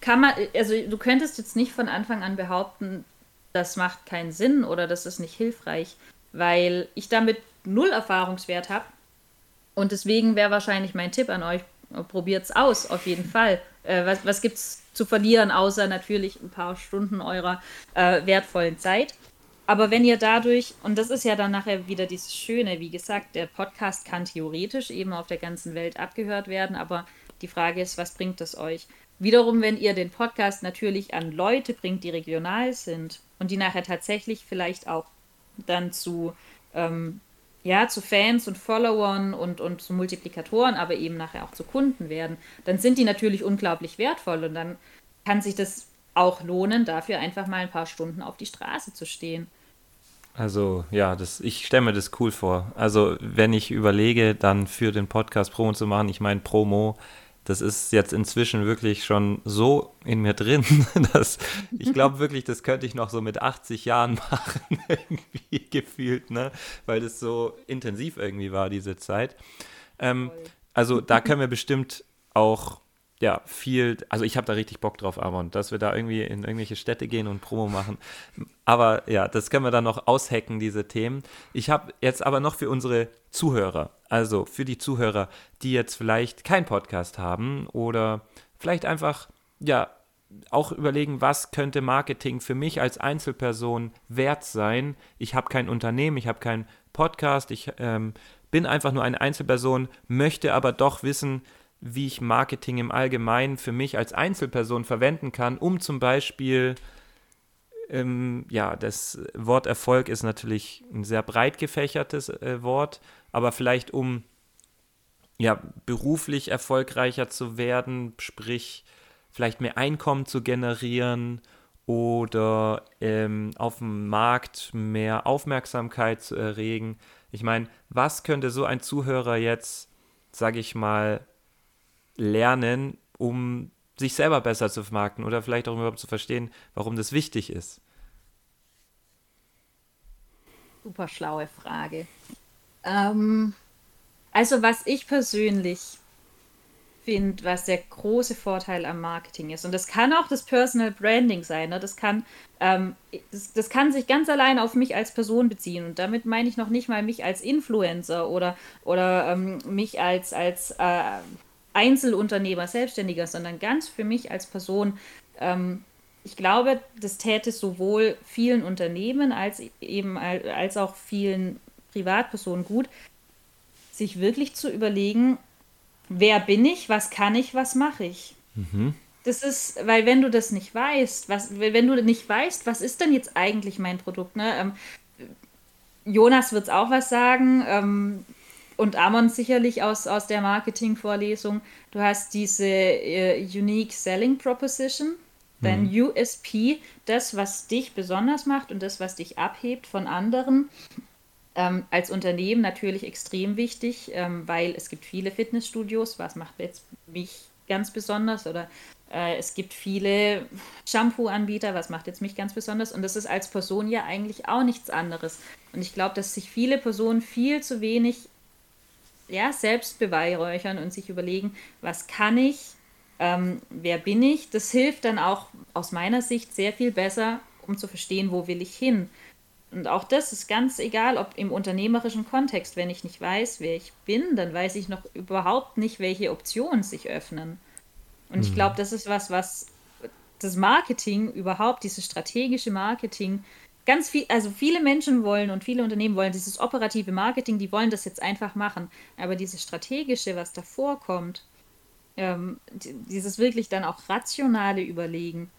kann man, also du könntest jetzt nicht von Anfang an behaupten, das macht keinen Sinn oder das ist nicht hilfreich, weil ich damit null Erfahrungswert habe und deswegen wäre wahrscheinlich mein Tipp an euch, probiert es aus, auf jeden Fall. Äh, was was es zu verlieren, außer natürlich ein paar Stunden eurer äh, wertvollen Zeit? Aber wenn ihr dadurch, und das ist ja dann nachher wieder dieses Schöne, wie gesagt, der Podcast kann theoretisch eben auf der ganzen Welt abgehört werden, aber die Frage ist, was bringt es euch? Wiederum, wenn ihr den Podcast natürlich an Leute bringt, die regional sind und die nachher tatsächlich vielleicht auch dann zu ähm, ja, zu Fans und Followern und, und zu Multiplikatoren, aber eben nachher auch zu Kunden werden, dann sind die natürlich unglaublich wertvoll und dann kann sich das auch lohnen, dafür einfach mal ein paar Stunden auf die Straße zu stehen. Also ja, das, ich stelle mir das cool vor. Also wenn ich überlege, dann für den Podcast Promo zu machen, ich meine Promo, das ist jetzt inzwischen wirklich schon so in mir drin, dass ich glaube wirklich, das könnte ich noch so mit 80 Jahren machen, irgendwie gefühlt, ne? Weil das so intensiv irgendwie war, diese Zeit. Ähm, also da können wir bestimmt auch ja, viel, also ich habe da richtig Bock drauf, Amon, dass wir da irgendwie in irgendwelche Städte gehen und Promo machen. Aber ja, das können wir dann noch aushacken, diese Themen. Ich habe jetzt aber noch für unsere Zuhörer, also für die Zuhörer, die jetzt vielleicht keinen Podcast haben oder vielleicht einfach, ja, auch überlegen, was könnte Marketing für mich als Einzelperson wert sein. Ich habe kein Unternehmen, ich habe keinen Podcast, ich ähm, bin einfach nur eine Einzelperson, möchte aber doch wissen, wie ich Marketing im Allgemeinen für mich als Einzelperson verwenden kann, um zum Beispiel ähm, ja, das Wort Erfolg ist natürlich ein sehr breit gefächertes äh, Wort, aber vielleicht um ja, beruflich erfolgreicher zu werden, sprich vielleicht mehr Einkommen zu generieren oder ähm, auf dem Markt mehr Aufmerksamkeit zu erregen. Ich meine, was könnte so ein Zuhörer jetzt, sage ich mal, lernen, um sich selber besser zu vermarkten oder vielleicht auch überhaupt zu verstehen, warum das wichtig ist? Super schlaue Frage. Ähm, also was ich persönlich finde, was der große Vorteil am Marketing ist, und das kann auch das Personal Branding sein, ne? das, kann, ähm, das, das kann sich ganz allein auf mich als Person beziehen. Und damit meine ich noch nicht mal mich als Influencer oder, oder ähm, mich als, als äh, Einzelunternehmer, Selbstständiger, sondern ganz für mich als Person. Ähm, ich glaube, das täte sowohl vielen Unternehmen als eben als auch vielen Privatpersonen gut, sich wirklich zu überlegen, wer bin ich, was kann ich, was mache ich. Mhm. Das ist, weil wenn du das nicht weißt, was, wenn du nicht weißt, was ist denn jetzt eigentlich mein Produkt, ne? Ähm, Jonas wird es auch was sagen, ähm, und Amon sicherlich aus, aus der Marketing-Vorlesung. Du hast diese äh, Unique Selling Proposition, dein mhm. USP, das, was dich besonders macht und das, was dich abhebt von anderen. Ähm, als Unternehmen natürlich extrem wichtig, ähm, weil es gibt viele Fitnessstudios. Was macht jetzt mich ganz besonders? Oder äh, es gibt viele Shampoo-Anbieter. Was macht jetzt mich ganz besonders? Und das ist als Person ja eigentlich auch nichts anderes. Und ich glaube, dass sich viele Personen viel zu wenig ja, selbst beweihräuchern und sich überlegen, was kann ich, ähm, wer bin ich. Das hilft dann auch aus meiner Sicht sehr viel besser, um zu verstehen, wo will ich hin. Und auch das ist ganz egal, ob im unternehmerischen Kontext, wenn ich nicht weiß, wer ich bin, dann weiß ich noch überhaupt nicht, welche Optionen sich öffnen. Und mhm. ich glaube, das ist was, was das Marketing überhaupt, dieses strategische Marketing ganz viel, also viele Menschen wollen und viele Unternehmen wollen dieses operative Marketing, die wollen das jetzt einfach machen. Aber dieses strategische, was davor kommt, ähm, dieses wirklich dann auch rationale Überlegen,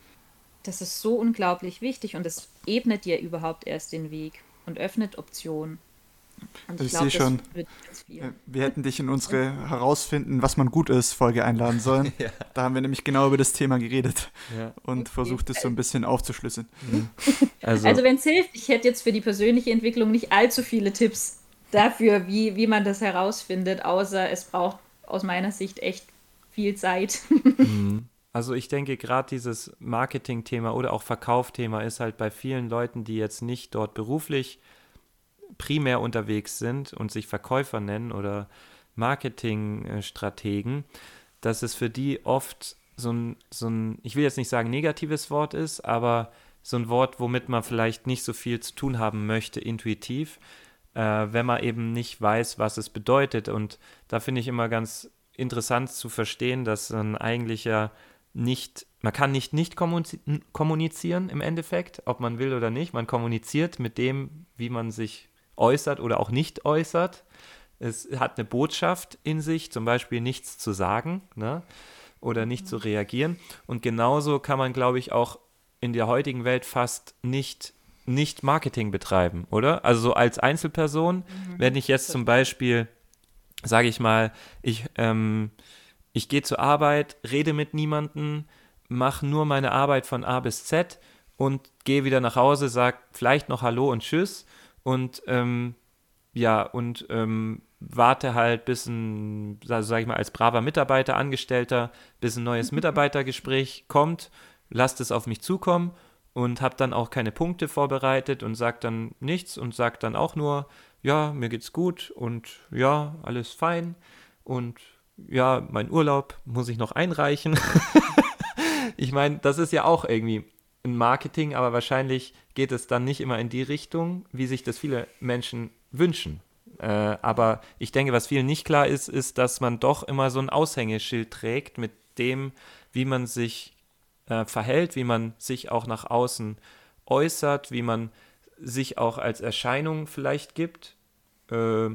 das ist so unglaublich wichtig und das ebnet dir überhaupt erst den Weg und öffnet Optionen. Und ich, ich sehe schon, wir hätten dich in unsere Herausfinden, was man gut ist, Folge einladen sollen. ja. Da haben wir nämlich genau über das Thema geredet ja. und versucht es so ein bisschen aufzuschlüsseln. Mhm. Also, also wenn es hilft, ich hätte jetzt für die persönliche Entwicklung nicht allzu viele Tipps dafür, wie, wie man das herausfindet, außer es braucht aus meiner Sicht echt viel Zeit. Mhm. Also ich denke, gerade dieses Marketing-Thema oder auch Verkaufthema ist halt bei vielen Leuten, die jetzt nicht dort beruflich primär unterwegs sind und sich Verkäufer nennen oder Marketingstrategen, dass es für die oft so ein, so ein, ich will jetzt nicht sagen negatives Wort ist, aber so ein Wort, womit man vielleicht nicht so viel zu tun haben möchte, intuitiv, äh, wenn man eben nicht weiß, was es bedeutet. Und da finde ich immer ganz interessant zu verstehen, dass dann eigentlich ja nicht, man kann nicht nicht kommunizieren im Endeffekt, ob man will oder nicht. Man kommuniziert mit dem, wie man sich äußert oder auch nicht äußert. Es hat eine Botschaft in sich, zum Beispiel nichts zu sagen ne? oder nicht zu reagieren. Und genauso kann man, glaube ich, auch in der heutigen Welt fast nicht, nicht Marketing betreiben, oder? Also so als Einzelperson, mhm. wenn ich jetzt zum Beispiel, sage ich mal, ich, ähm, ich gehe zur Arbeit, rede mit niemandem, mache nur meine Arbeit von A bis Z und gehe wieder nach Hause, sage vielleicht noch Hallo und Tschüss und ähm, ja, und ähm, warte halt, bis ein, also sag ich mal, als braver Mitarbeiter, Angestellter, bis ein neues Mitarbeitergespräch kommt, lasst es auf mich zukommen und habe dann auch keine Punkte vorbereitet und sage dann nichts und sage dann auch nur, ja, mir geht's gut und ja, alles fein und ja, mein Urlaub muss ich noch einreichen. ich meine, das ist ja auch irgendwie ein Marketing, aber wahrscheinlich geht es dann nicht immer in die Richtung, wie sich das viele Menschen wünschen. Äh, aber ich denke, was vielen nicht klar ist, ist, dass man doch immer so ein Aushängeschild trägt mit dem, wie man sich äh, verhält, wie man sich auch nach außen äußert, wie man sich auch als Erscheinung vielleicht gibt. Äh,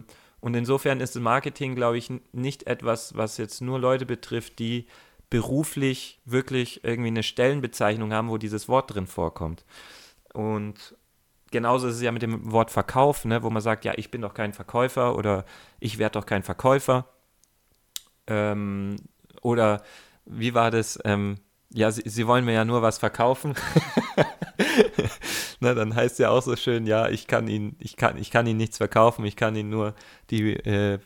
und insofern ist das Marketing, glaube ich, nicht etwas, was jetzt nur Leute betrifft, die beruflich wirklich irgendwie eine Stellenbezeichnung haben, wo dieses Wort drin vorkommt. Und genauso ist es ja mit dem Wort Verkauf, ne, wo man sagt, ja, ich bin doch kein Verkäufer oder ich werde doch kein Verkäufer. Ähm, oder wie war das? Ähm, ja, sie, sie, wollen mir ja nur was verkaufen. Na, dann heißt ja auch so schön, ja, ich kann Ihnen, ich kann, ich kann Ihnen nichts verkaufen, ich kann Ihnen nur die äh,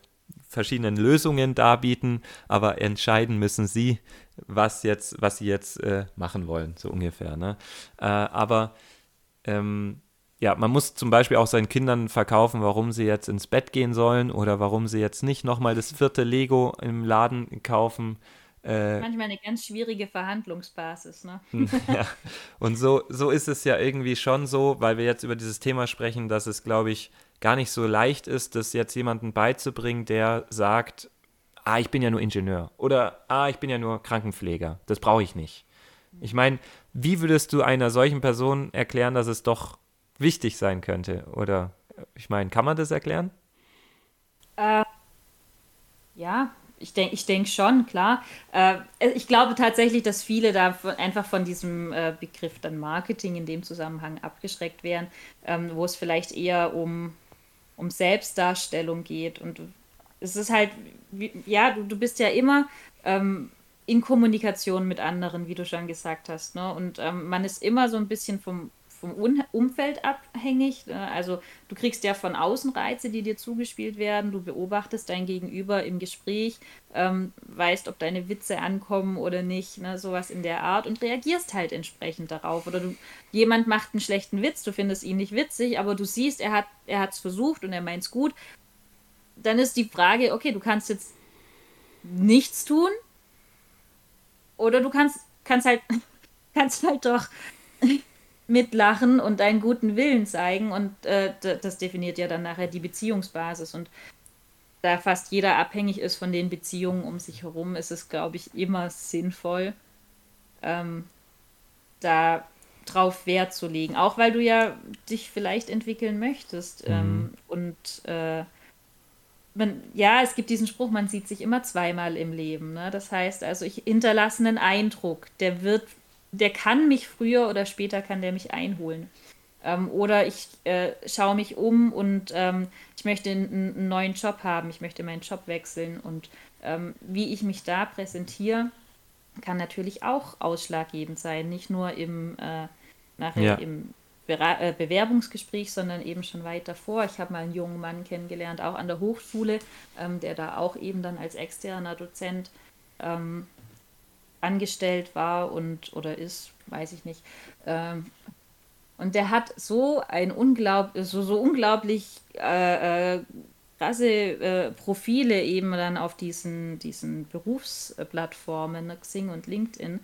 verschiedenen Lösungen darbieten, aber entscheiden müssen Sie, was jetzt, was Sie jetzt äh, machen wollen, so ungefähr. Ne? Äh, aber ähm, ja, man muss zum Beispiel auch seinen Kindern verkaufen, warum sie jetzt ins Bett gehen sollen oder warum sie jetzt nicht nochmal das vierte Lego im Laden kaufen. Äh, Manchmal eine ganz schwierige Verhandlungsbasis, ne? ja. Und so, so ist es ja irgendwie schon so, weil wir jetzt über dieses Thema sprechen, dass es, glaube ich, gar nicht so leicht ist, das jetzt jemandem beizubringen, der sagt, ah, ich bin ja nur Ingenieur oder ah, ich bin ja nur Krankenpfleger. Das brauche ich nicht. Ich meine, wie würdest du einer solchen Person erklären, dass es doch wichtig sein könnte? Oder ich meine, kann man das erklären? Äh, ja, ich denke ich denk schon, klar. Äh, ich glaube tatsächlich, dass viele da von, einfach von diesem äh, Begriff dann Marketing in dem Zusammenhang abgeschreckt wären, ähm, wo es vielleicht eher um, um Selbstdarstellung geht. Und es ist halt, wie, ja, du, du bist ja immer ähm, in Kommunikation mit anderen, wie du schon gesagt hast. Ne? Und ähm, man ist immer so ein bisschen vom, vom Umfeld abhängig. Ne? Also du kriegst ja von außen Reize, die dir zugespielt werden. Du beobachtest dein Gegenüber im Gespräch, ähm, weißt, ob deine Witze ankommen oder nicht, ne? sowas in der Art und reagierst halt entsprechend darauf. Oder du, jemand macht einen schlechten Witz, du findest ihn nicht witzig, aber du siehst, er hat er versucht und er meint es gut. Dann ist die Frage, okay, du kannst jetzt nichts tun oder du kannst kannst halt kannst halt doch mitlachen und deinen guten Willen zeigen. Und äh, das definiert ja dann nachher die Beziehungsbasis. Und da fast jeder abhängig ist von den Beziehungen um sich herum, ist es, glaube ich, immer sinnvoll, ähm, da drauf Wert zu legen. Auch weil du ja dich vielleicht entwickeln möchtest. Mhm. Ähm, und äh, man, ja, es gibt diesen Spruch, man sieht sich immer zweimal im Leben. Ne? Das heißt also, ich hinterlasse einen Eindruck, der wird der kann mich früher oder später kann der mich einholen. Ähm, oder ich äh, schaue mich um und ähm, ich möchte einen, einen, neuen Job haben, ich möchte meinen Job wechseln und ähm, wie ich mich da präsentiere, kann natürlich auch ausschlaggebend sein, nicht nur im äh, nachher ja. im äh, Bewerbungsgespräch, sondern eben schon weit davor. Ich habe mal einen jungen Mann kennengelernt, auch an der Hochschule, ähm, der da auch eben dann als externer Dozent ähm, angestellt war und oder ist, weiß ich nicht. Ähm, und der hat so ein unglaub, so, so unglaublich äh, äh, krasse äh, Profile eben dann auf diesen, diesen Berufsplattformen, ne, Xing und LinkedIn,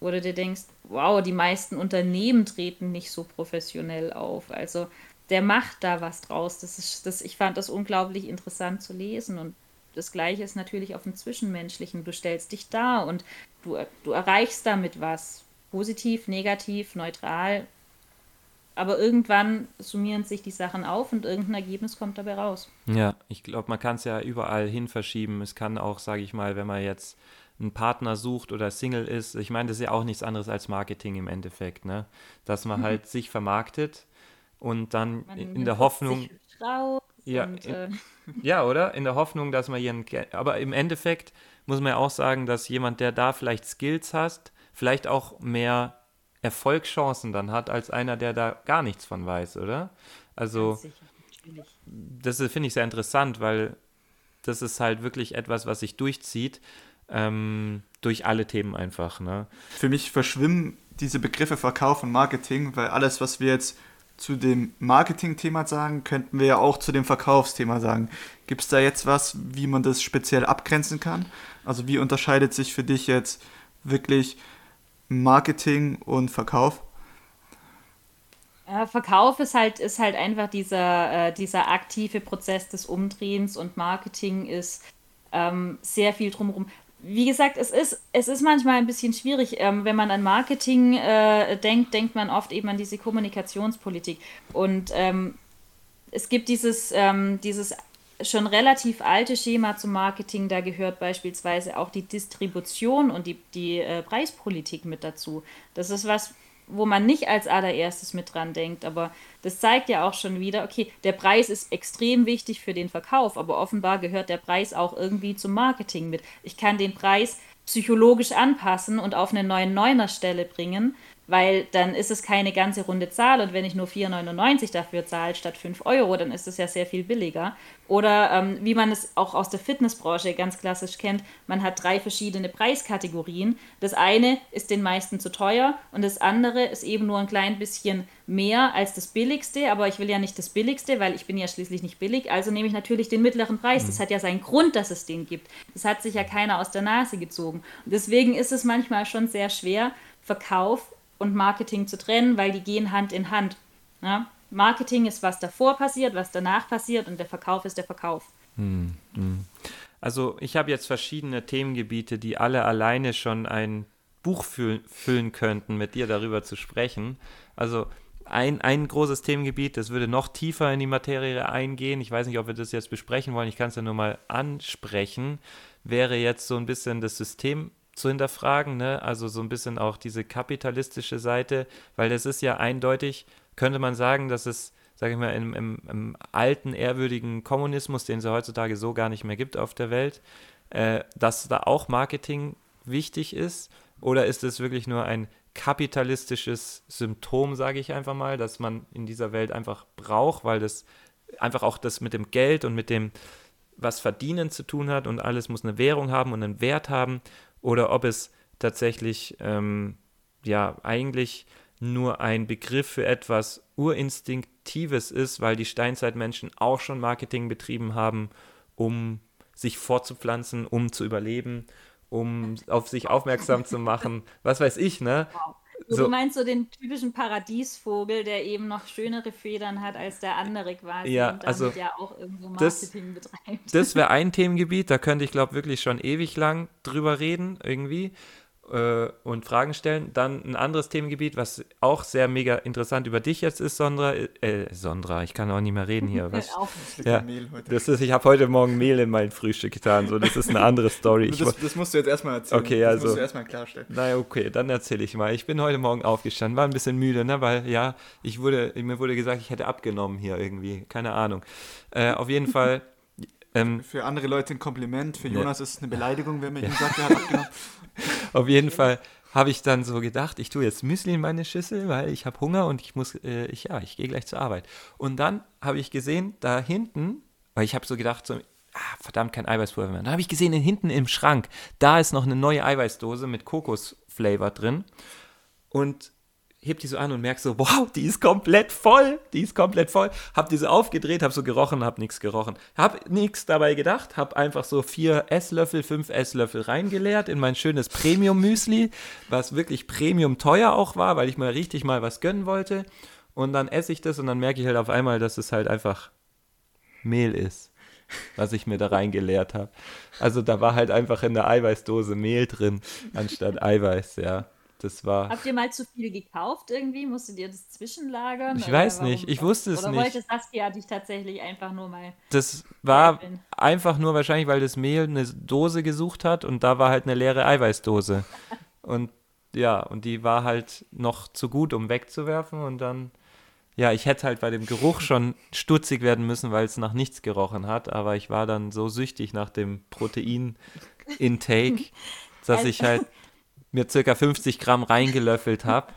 wo du dir denkst, wow, die meisten Unternehmen treten nicht so professionell auf. Also der macht da was draus. Das ist, das, ich fand das unglaublich interessant zu lesen und das Gleiche ist natürlich auf dem Zwischenmenschlichen. Du stellst dich da und du, du erreichst damit was. Positiv, negativ, neutral. Aber irgendwann summieren sich die Sachen auf und irgendein Ergebnis kommt dabei raus. Ja, ich glaube, man kann es ja überall hin verschieben. Es kann auch, sage ich mal, wenn man jetzt einen Partner sucht oder Single ist, ich meine, das ist ja auch nichts anderes als Marketing im Endeffekt, ne? Dass man mhm. halt sich vermarktet und dann man in der Hoffnung. Ja, und, äh, ja, oder? In der Hoffnung, dass man kennt. Aber im Endeffekt muss man ja auch sagen, dass jemand, der da vielleicht Skills hat, vielleicht auch mehr Erfolgschancen dann hat, als einer, der da gar nichts von weiß, oder? Also, das finde ich sehr interessant, weil das ist halt wirklich etwas, was sich durchzieht, ähm, durch alle Themen einfach. Ne? Für mich verschwimmen diese Begriffe Verkauf und Marketing, weil alles, was wir jetzt zu dem Marketing-Thema sagen, könnten wir ja auch zu dem Verkaufsthema sagen. Gibt es da jetzt was, wie man das speziell abgrenzen kann? Also wie unterscheidet sich für dich jetzt wirklich Marketing und Verkauf? Verkauf ist halt, ist halt einfach dieser, äh, dieser aktive Prozess des Umdrehens und Marketing ist ähm, sehr viel drumherum wie gesagt, es ist, es ist manchmal ein bisschen schwierig. Ähm, wenn man an Marketing äh, denkt, denkt man oft eben an diese Kommunikationspolitik. Und ähm, es gibt dieses, ähm, dieses schon relativ alte Schema zum Marketing. Da gehört beispielsweise auch die Distribution und die, die äh, Preispolitik mit dazu. Das ist was, wo man nicht als allererstes mit dran denkt. Aber das zeigt ja auch schon wieder, okay, der Preis ist extrem wichtig für den Verkauf, aber offenbar gehört der Preis auch irgendwie zum Marketing mit. Ich kann den Preis psychologisch anpassen und auf eine neuen Neuner-Stelle bringen weil dann ist es keine ganze runde Zahl und wenn ich nur 4,99 dafür zahle statt 5 Euro, dann ist es ja sehr viel billiger. Oder ähm, wie man es auch aus der Fitnessbranche ganz klassisch kennt, man hat drei verschiedene Preiskategorien. Das eine ist den meisten zu teuer und das andere ist eben nur ein klein bisschen mehr als das billigste, aber ich will ja nicht das billigste, weil ich bin ja schließlich nicht billig, also nehme ich natürlich den mittleren Preis. Das mhm. hat ja seinen Grund, dass es den gibt. Das hat sich ja keiner aus der Nase gezogen. Und deswegen ist es manchmal schon sehr schwer, Verkauf und Marketing zu trennen, weil die gehen Hand in Hand. Ja? Marketing ist, was davor passiert, was danach passiert und der Verkauf ist der Verkauf. Hm, hm. Also ich habe jetzt verschiedene Themengebiete, die alle alleine schon ein Buch füllen, füllen könnten, mit dir darüber zu sprechen. Also ein, ein großes Themengebiet, das würde noch tiefer in die Materie eingehen. Ich weiß nicht, ob wir das jetzt besprechen wollen. Ich kann es ja nur mal ansprechen. Wäre jetzt so ein bisschen das System zu hinterfragen, ne? also so ein bisschen auch diese kapitalistische Seite, weil das ist ja eindeutig, könnte man sagen, dass es, sage ich mal, im, im, im, alten, ehrwürdigen Kommunismus, den es heutzutage so gar nicht mehr gibt auf der Welt, äh, dass da auch Marketing wichtig ist? Oder ist es wirklich nur ein kapitalistisches Symptom, sage ich einfach mal, dass man in dieser Welt einfach braucht, weil das einfach auch das mit dem Geld und mit dem was verdienen zu tun hat und alles muss eine Währung haben und einen Wert haben oder ob es tatsächlich ähm, ja eigentlich nur ein Begriff für etwas Urinstinktives ist, weil die Steinzeitmenschen auch schon Marketing betrieben haben, um sich fortzupflanzen, um zu überleben, um auf sich aufmerksam zu machen. Was weiß ich, ne? So. Du meinst so den typischen Paradiesvogel, der eben noch schönere Federn hat als der andere quasi ja, und damit also ja auch irgendwo Marketing das, betreibt. Das wäre ein Themengebiet, da könnte ich glaube wirklich schon ewig lang drüber reden irgendwie äh, und Fragen stellen. Dann ein anderes Themengebiet, was auch sehr mega interessant über dich jetzt ist, Sondra. Äh, Sondra, ich kann auch nicht mehr reden hier. Was, ja, das ist, ich habe heute Morgen Mehl in mein Frühstück getan. So, das ist eine andere Story. das, das, musst du jetzt erstmal erzählen. Okay, also. Das musst du erstmal klarstellen. Na okay, dann erzähle ich mal. Ich bin heute Morgen aufgestanden, war ein bisschen müde, ne, weil ja, ich wurde, mir wurde gesagt, ich hätte abgenommen hier irgendwie. Keine Ahnung. Äh, auf jeden Fall. Ähm, für andere Leute ein Kompliment, für Jonas ja. ist es eine Beleidigung, wenn man ihm sagt, er hat abgenommen. Auf jeden Fall habe ich dann so gedacht, ich tue jetzt Müsli in meine Schüssel, weil ich habe Hunger und ich muss, äh, ich, ja, ich gehe gleich zur Arbeit. Und dann habe ich gesehen, da hinten, weil ich habe so gedacht, so, ah, verdammt, kein Eiweißpulver mehr. Dann habe ich gesehen, hinten im Schrank, da ist noch eine neue Eiweißdose mit Kokosflavor drin. Und heb die so an und merk so, wow, die ist komplett voll, die ist komplett voll. Hab die so aufgedreht, hab so gerochen, hab nichts gerochen. Hab nichts dabei gedacht, hab einfach so vier Esslöffel, fünf Esslöffel reingeleert in mein schönes Premium-Müsli, was wirklich Premium teuer auch war, weil ich mal richtig mal was gönnen wollte. Und dann esse ich das und dann merke ich halt auf einmal, dass es halt einfach Mehl ist, was ich mir da reingeleert habe. Also da war halt einfach in der Eiweißdose Mehl drin, anstatt Eiweiß, ja. Das war. Habt ihr mal zu viel gekauft irgendwie? Musstet ihr das zwischenlagern? Ich weiß nicht, ich wusste es oder nicht. Oder wollte Saskia dich tatsächlich einfach nur mal. Das war einfach nur wahrscheinlich, weil das Mehl eine Dose gesucht hat und da war halt eine leere Eiweißdose. und ja, und die war halt noch zu gut, um wegzuwerfen und dann. Ja, ich hätte halt bei dem Geruch schon stutzig werden müssen, weil es nach nichts gerochen hat, aber ich war dann so süchtig nach dem Protein-Intake, dass ich halt mir circa 50 Gramm reingelöffelt habe.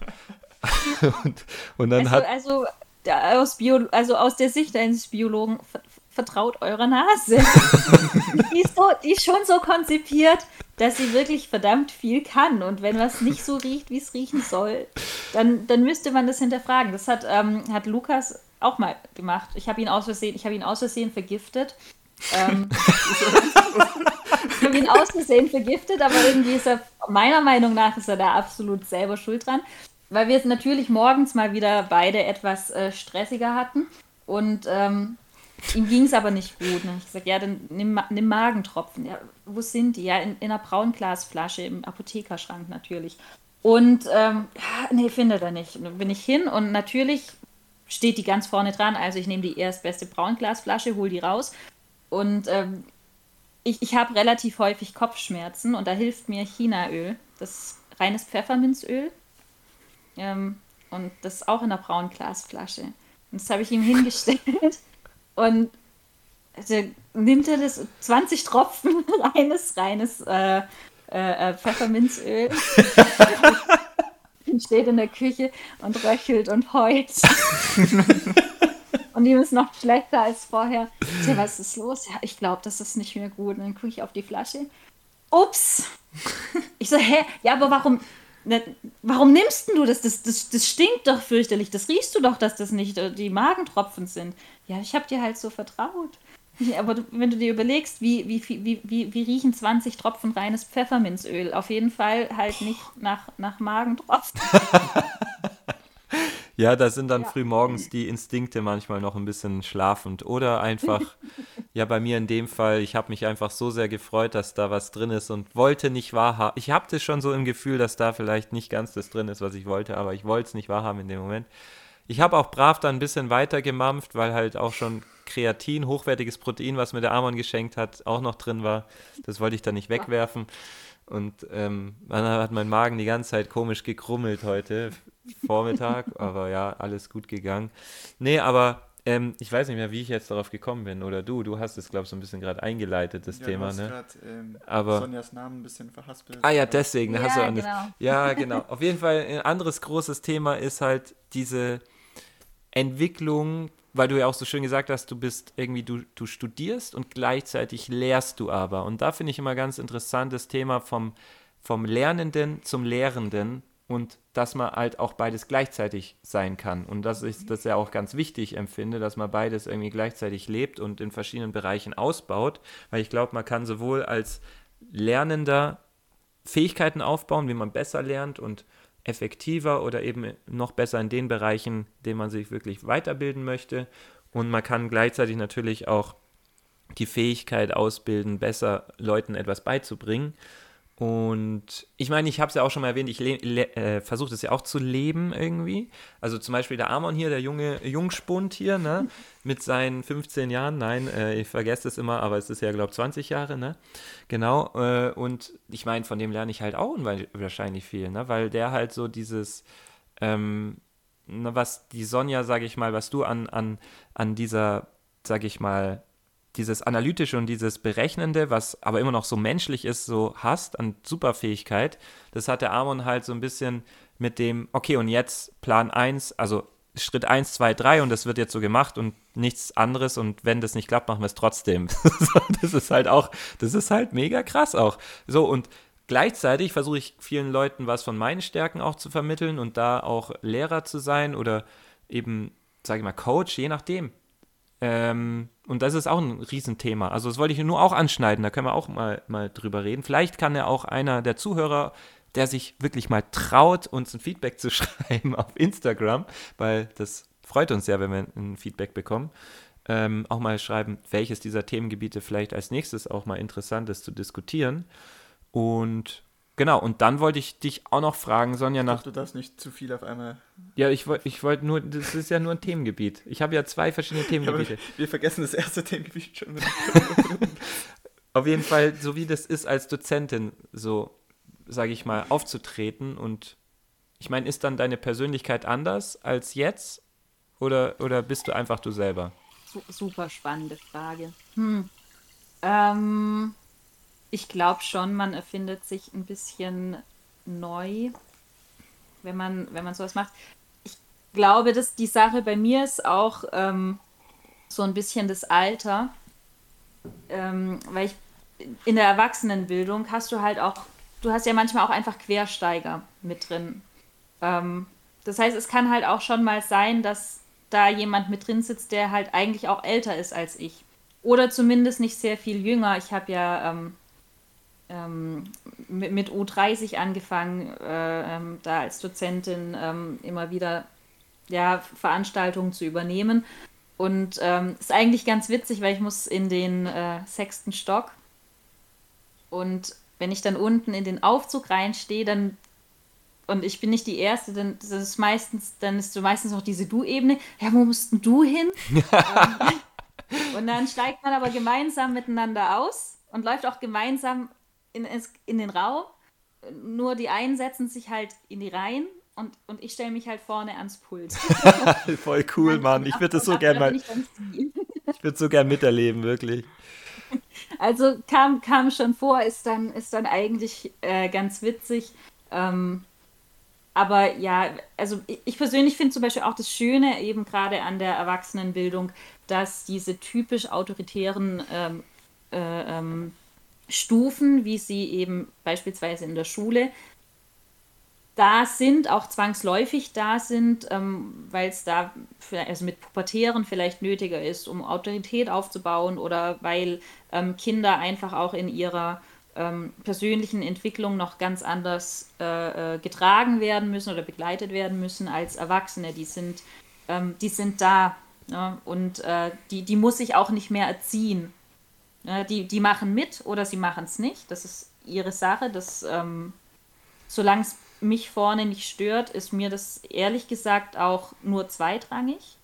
und, und, dann also, hat. Also, aus Bio, also aus der Sicht eines Biologen, vertraut eurer Nase. die, ist so, die ist schon so konzipiert, dass sie wirklich verdammt viel kann. Und wenn was nicht so riecht, wie es riechen soll, dann, dann müsste man das hinterfragen. Das hat, ähm, hat Lukas auch mal gemacht. Ich habe ihn aus Versehen, ich habe ihn aus Versehen vergiftet. Ähm, ich habe ihn aus Versehen vergiftet, aber irgendwie ist er, meiner Meinung nach, ist er da absolut selber schuld dran. Weil wir es natürlich morgens mal wieder beide etwas äh, stressiger hatten. Und ähm, ihm ging es aber nicht gut. Ne? Ich gesagt, ja, dann nimm, nimm Magentropfen. Ja, wo sind die? Ja, in, in einer Braunglasflasche im Apothekerschrank natürlich. Und ähm, nee, findet er nicht. Dann bin ich hin und natürlich steht die ganz vorne dran. Also ich nehme die erstbeste Braunglasflasche, hole die raus. Und ähm, ich, ich habe relativ häufig Kopfschmerzen und da hilft mir Chinaöl. Das ist reines Pfefferminzöl. Ähm, und das auch in einer braunen Glasflasche. Und das habe ich ihm hingestellt. Und also, nimmt er das 20 Tropfen reines, reines äh, äh, äh Pfefferminzöl. steht in der Küche und röchelt und heult. Und ihm ist noch schlechter als vorher. Tja, was ist los? Ja, ich glaube, das ist nicht mehr gut. Und dann gucke ich auf die Flasche. Ups! Ich so, hä? Ja, aber warum, ne, warum nimmst du das? Das, das? das stinkt doch fürchterlich. Das riechst du doch, dass das nicht äh, die Magentropfen sind. Ja, ich habe dir halt so vertraut. Aber du, wenn du dir überlegst, wie, wie, wie, wie, wie riechen 20 Tropfen reines Pfefferminzöl? Auf jeden Fall halt nicht nach, nach Magentropfen. ja, da sind dann ja. früh morgens die Instinkte manchmal noch ein bisschen schlafend. Oder einfach, ja, bei mir in dem Fall, ich habe mich einfach so sehr gefreut, dass da was drin ist und wollte nicht wahrhaben. Ich habe das schon so im Gefühl, dass da vielleicht nicht ganz das drin ist, was ich wollte, aber ich wollte es nicht wahrhaben in dem Moment. Ich habe auch brav da ein bisschen weiter gemampft, weil halt auch schon Kreatin, hochwertiges Protein, was mir der Amon geschenkt hat, auch noch drin war. Das wollte ich dann nicht wegwerfen. Und ähm, dann hat mein Magen die ganze Zeit komisch gekrummelt heute Vormittag, aber ja, alles gut gegangen. Nee, aber ähm, ich weiß nicht mehr, wie ich jetzt darauf gekommen bin. Oder du, du hast es, glaube ich, so ein bisschen gerade eingeleitet, das ja, Thema. Du hast ne? grad, ähm, aber Sonjas Namen ein bisschen verhaspelt. Ah ja, deswegen. Ja, hast du genau. ja, genau. Auf jeden Fall ein anderes großes Thema ist halt diese Entwicklung, weil du ja auch so schön gesagt hast, du bist irgendwie, du, du studierst und gleichzeitig lehrst du aber. Und da finde ich immer ganz interessant das Thema vom, vom Lernenden zum Lehrenden und dass man halt auch beides gleichzeitig sein kann. Und das ist das ja auch ganz wichtig empfinde, dass man beides irgendwie gleichzeitig lebt und in verschiedenen Bereichen ausbaut, weil ich glaube, man kann sowohl als Lernender Fähigkeiten aufbauen, wie man besser lernt und effektiver oder eben noch besser in den Bereichen, in denen man sich wirklich weiterbilden möchte. Und man kann gleichzeitig natürlich auch die Fähigkeit ausbilden, besser Leuten etwas beizubringen. Und ich meine, ich habe es ja auch schon mal erwähnt, ich äh, versuche das ja auch zu leben irgendwie. Also zum Beispiel der Amon hier, der junge Jungspund hier, ne, mit seinen 15 Jahren. Nein, äh, ich vergesse es immer, aber es ist ja, glaube ich, 20 Jahre, ne? Genau. Äh, und ich meine, von dem lerne ich halt auch unwahrscheinlich viel, ne? Weil der halt so dieses, ähm, ne, was die Sonja, sage ich mal, was du an, an, an dieser, sage ich mal, dieses Analytische und dieses Berechnende, was aber immer noch so menschlich ist, so hast an Superfähigkeit, das hat der Amon halt so ein bisschen mit dem, okay, und jetzt Plan 1, also Schritt 1, 2, 3 und das wird jetzt so gemacht und nichts anderes und wenn das nicht klappt, machen wir es trotzdem. das ist halt auch, das ist halt mega krass auch. So und gleichzeitig versuche ich vielen Leuten was von meinen Stärken auch zu vermitteln und da auch Lehrer zu sein oder eben, sage ich mal, Coach, je nachdem. Ähm, und das ist auch ein Riesenthema. Also das wollte ich nur auch anschneiden, da können wir auch mal, mal drüber reden. Vielleicht kann ja auch einer der Zuhörer, der sich wirklich mal traut, uns ein Feedback zu schreiben auf Instagram, weil das freut uns ja, wenn wir ein Feedback bekommen. Ähm, auch mal schreiben, welches dieser Themengebiete vielleicht als nächstes auch mal interessant ist zu diskutieren. Und Genau, und dann wollte ich dich auch noch fragen, Sonja, nach. Ich du darfst nicht zu viel auf einmal. Ja, ich wollte ich wollt nur, das ist ja nur ein Themengebiet. Ich habe ja zwei verschiedene Themengebiete. Ja, wir vergessen das erste Themengebiet schon. auf jeden Fall, so wie das ist, als Dozentin, so, sage ich mal, aufzutreten. Und ich meine, ist dann deine Persönlichkeit anders als jetzt? Oder, oder bist du einfach du selber? Super spannende Frage. Hm. Ähm ich glaube schon, man erfindet sich ein bisschen neu, wenn man, wenn man sowas macht. Ich glaube, dass die Sache bei mir ist auch ähm, so ein bisschen das Alter, ähm, weil ich in der Erwachsenenbildung hast du halt auch, du hast ja manchmal auch einfach Quersteiger mit drin. Ähm, das heißt, es kann halt auch schon mal sein, dass da jemand mit drin sitzt, der halt eigentlich auch älter ist als ich. Oder zumindest nicht sehr viel jünger. Ich habe ja ähm, ähm, mit, mit, U30 angefangen, äh, ähm, da als Dozentin ähm, immer wieder ja, Veranstaltungen zu übernehmen. Und ähm, ist eigentlich ganz witzig, weil ich muss in den äh, sechsten Stock und wenn ich dann unten in den Aufzug reinstehe, dann und ich bin nicht die Erste, dann ist meistens, dann ist so meistens auch diese Du-Ebene. Ja, wo musst denn du hin? Und dann steigt man aber gemeinsam miteinander aus und läuft auch gemeinsam in, in den Raum. Nur die einen setzen sich halt in die Reihen und, und ich stelle mich halt vorne ans Pult. Voll cool, Mann. Ich würde das so gern mal. Ich würde so gern miterleben, wirklich. Also kam, kam schon vor, ist dann, ist dann eigentlich äh, ganz witzig. Ähm, aber ja, also ich persönlich finde zum Beispiel auch das Schöne eben gerade an der Erwachsenenbildung, dass diese typisch autoritären ähm, äh, ähm, Stufen, wie sie eben beispielsweise in der Schule da sind, auch zwangsläufig da sind, ähm, weil es da also mit Pubertären vielleicht nötiger ist, um Autorität aufzubauen oder weil ähm, Kinder einfach auch in ihrer ähm, persönlichen Entwicklung noch ganz anders äh, äh, getragen werden müssen oder begleitet werden müssen als Erwachsene. Die sind, ähm, die sind da ne? und äh, die, die muss ich auch nicht mehr erziehen. Die, die machen mit oder sie machen es nicht. Das ist ihre Sache. Das, ähm, solange es mich vorne nicht stört, ist mir das ehrlich gesagt auch nur zweitrangig.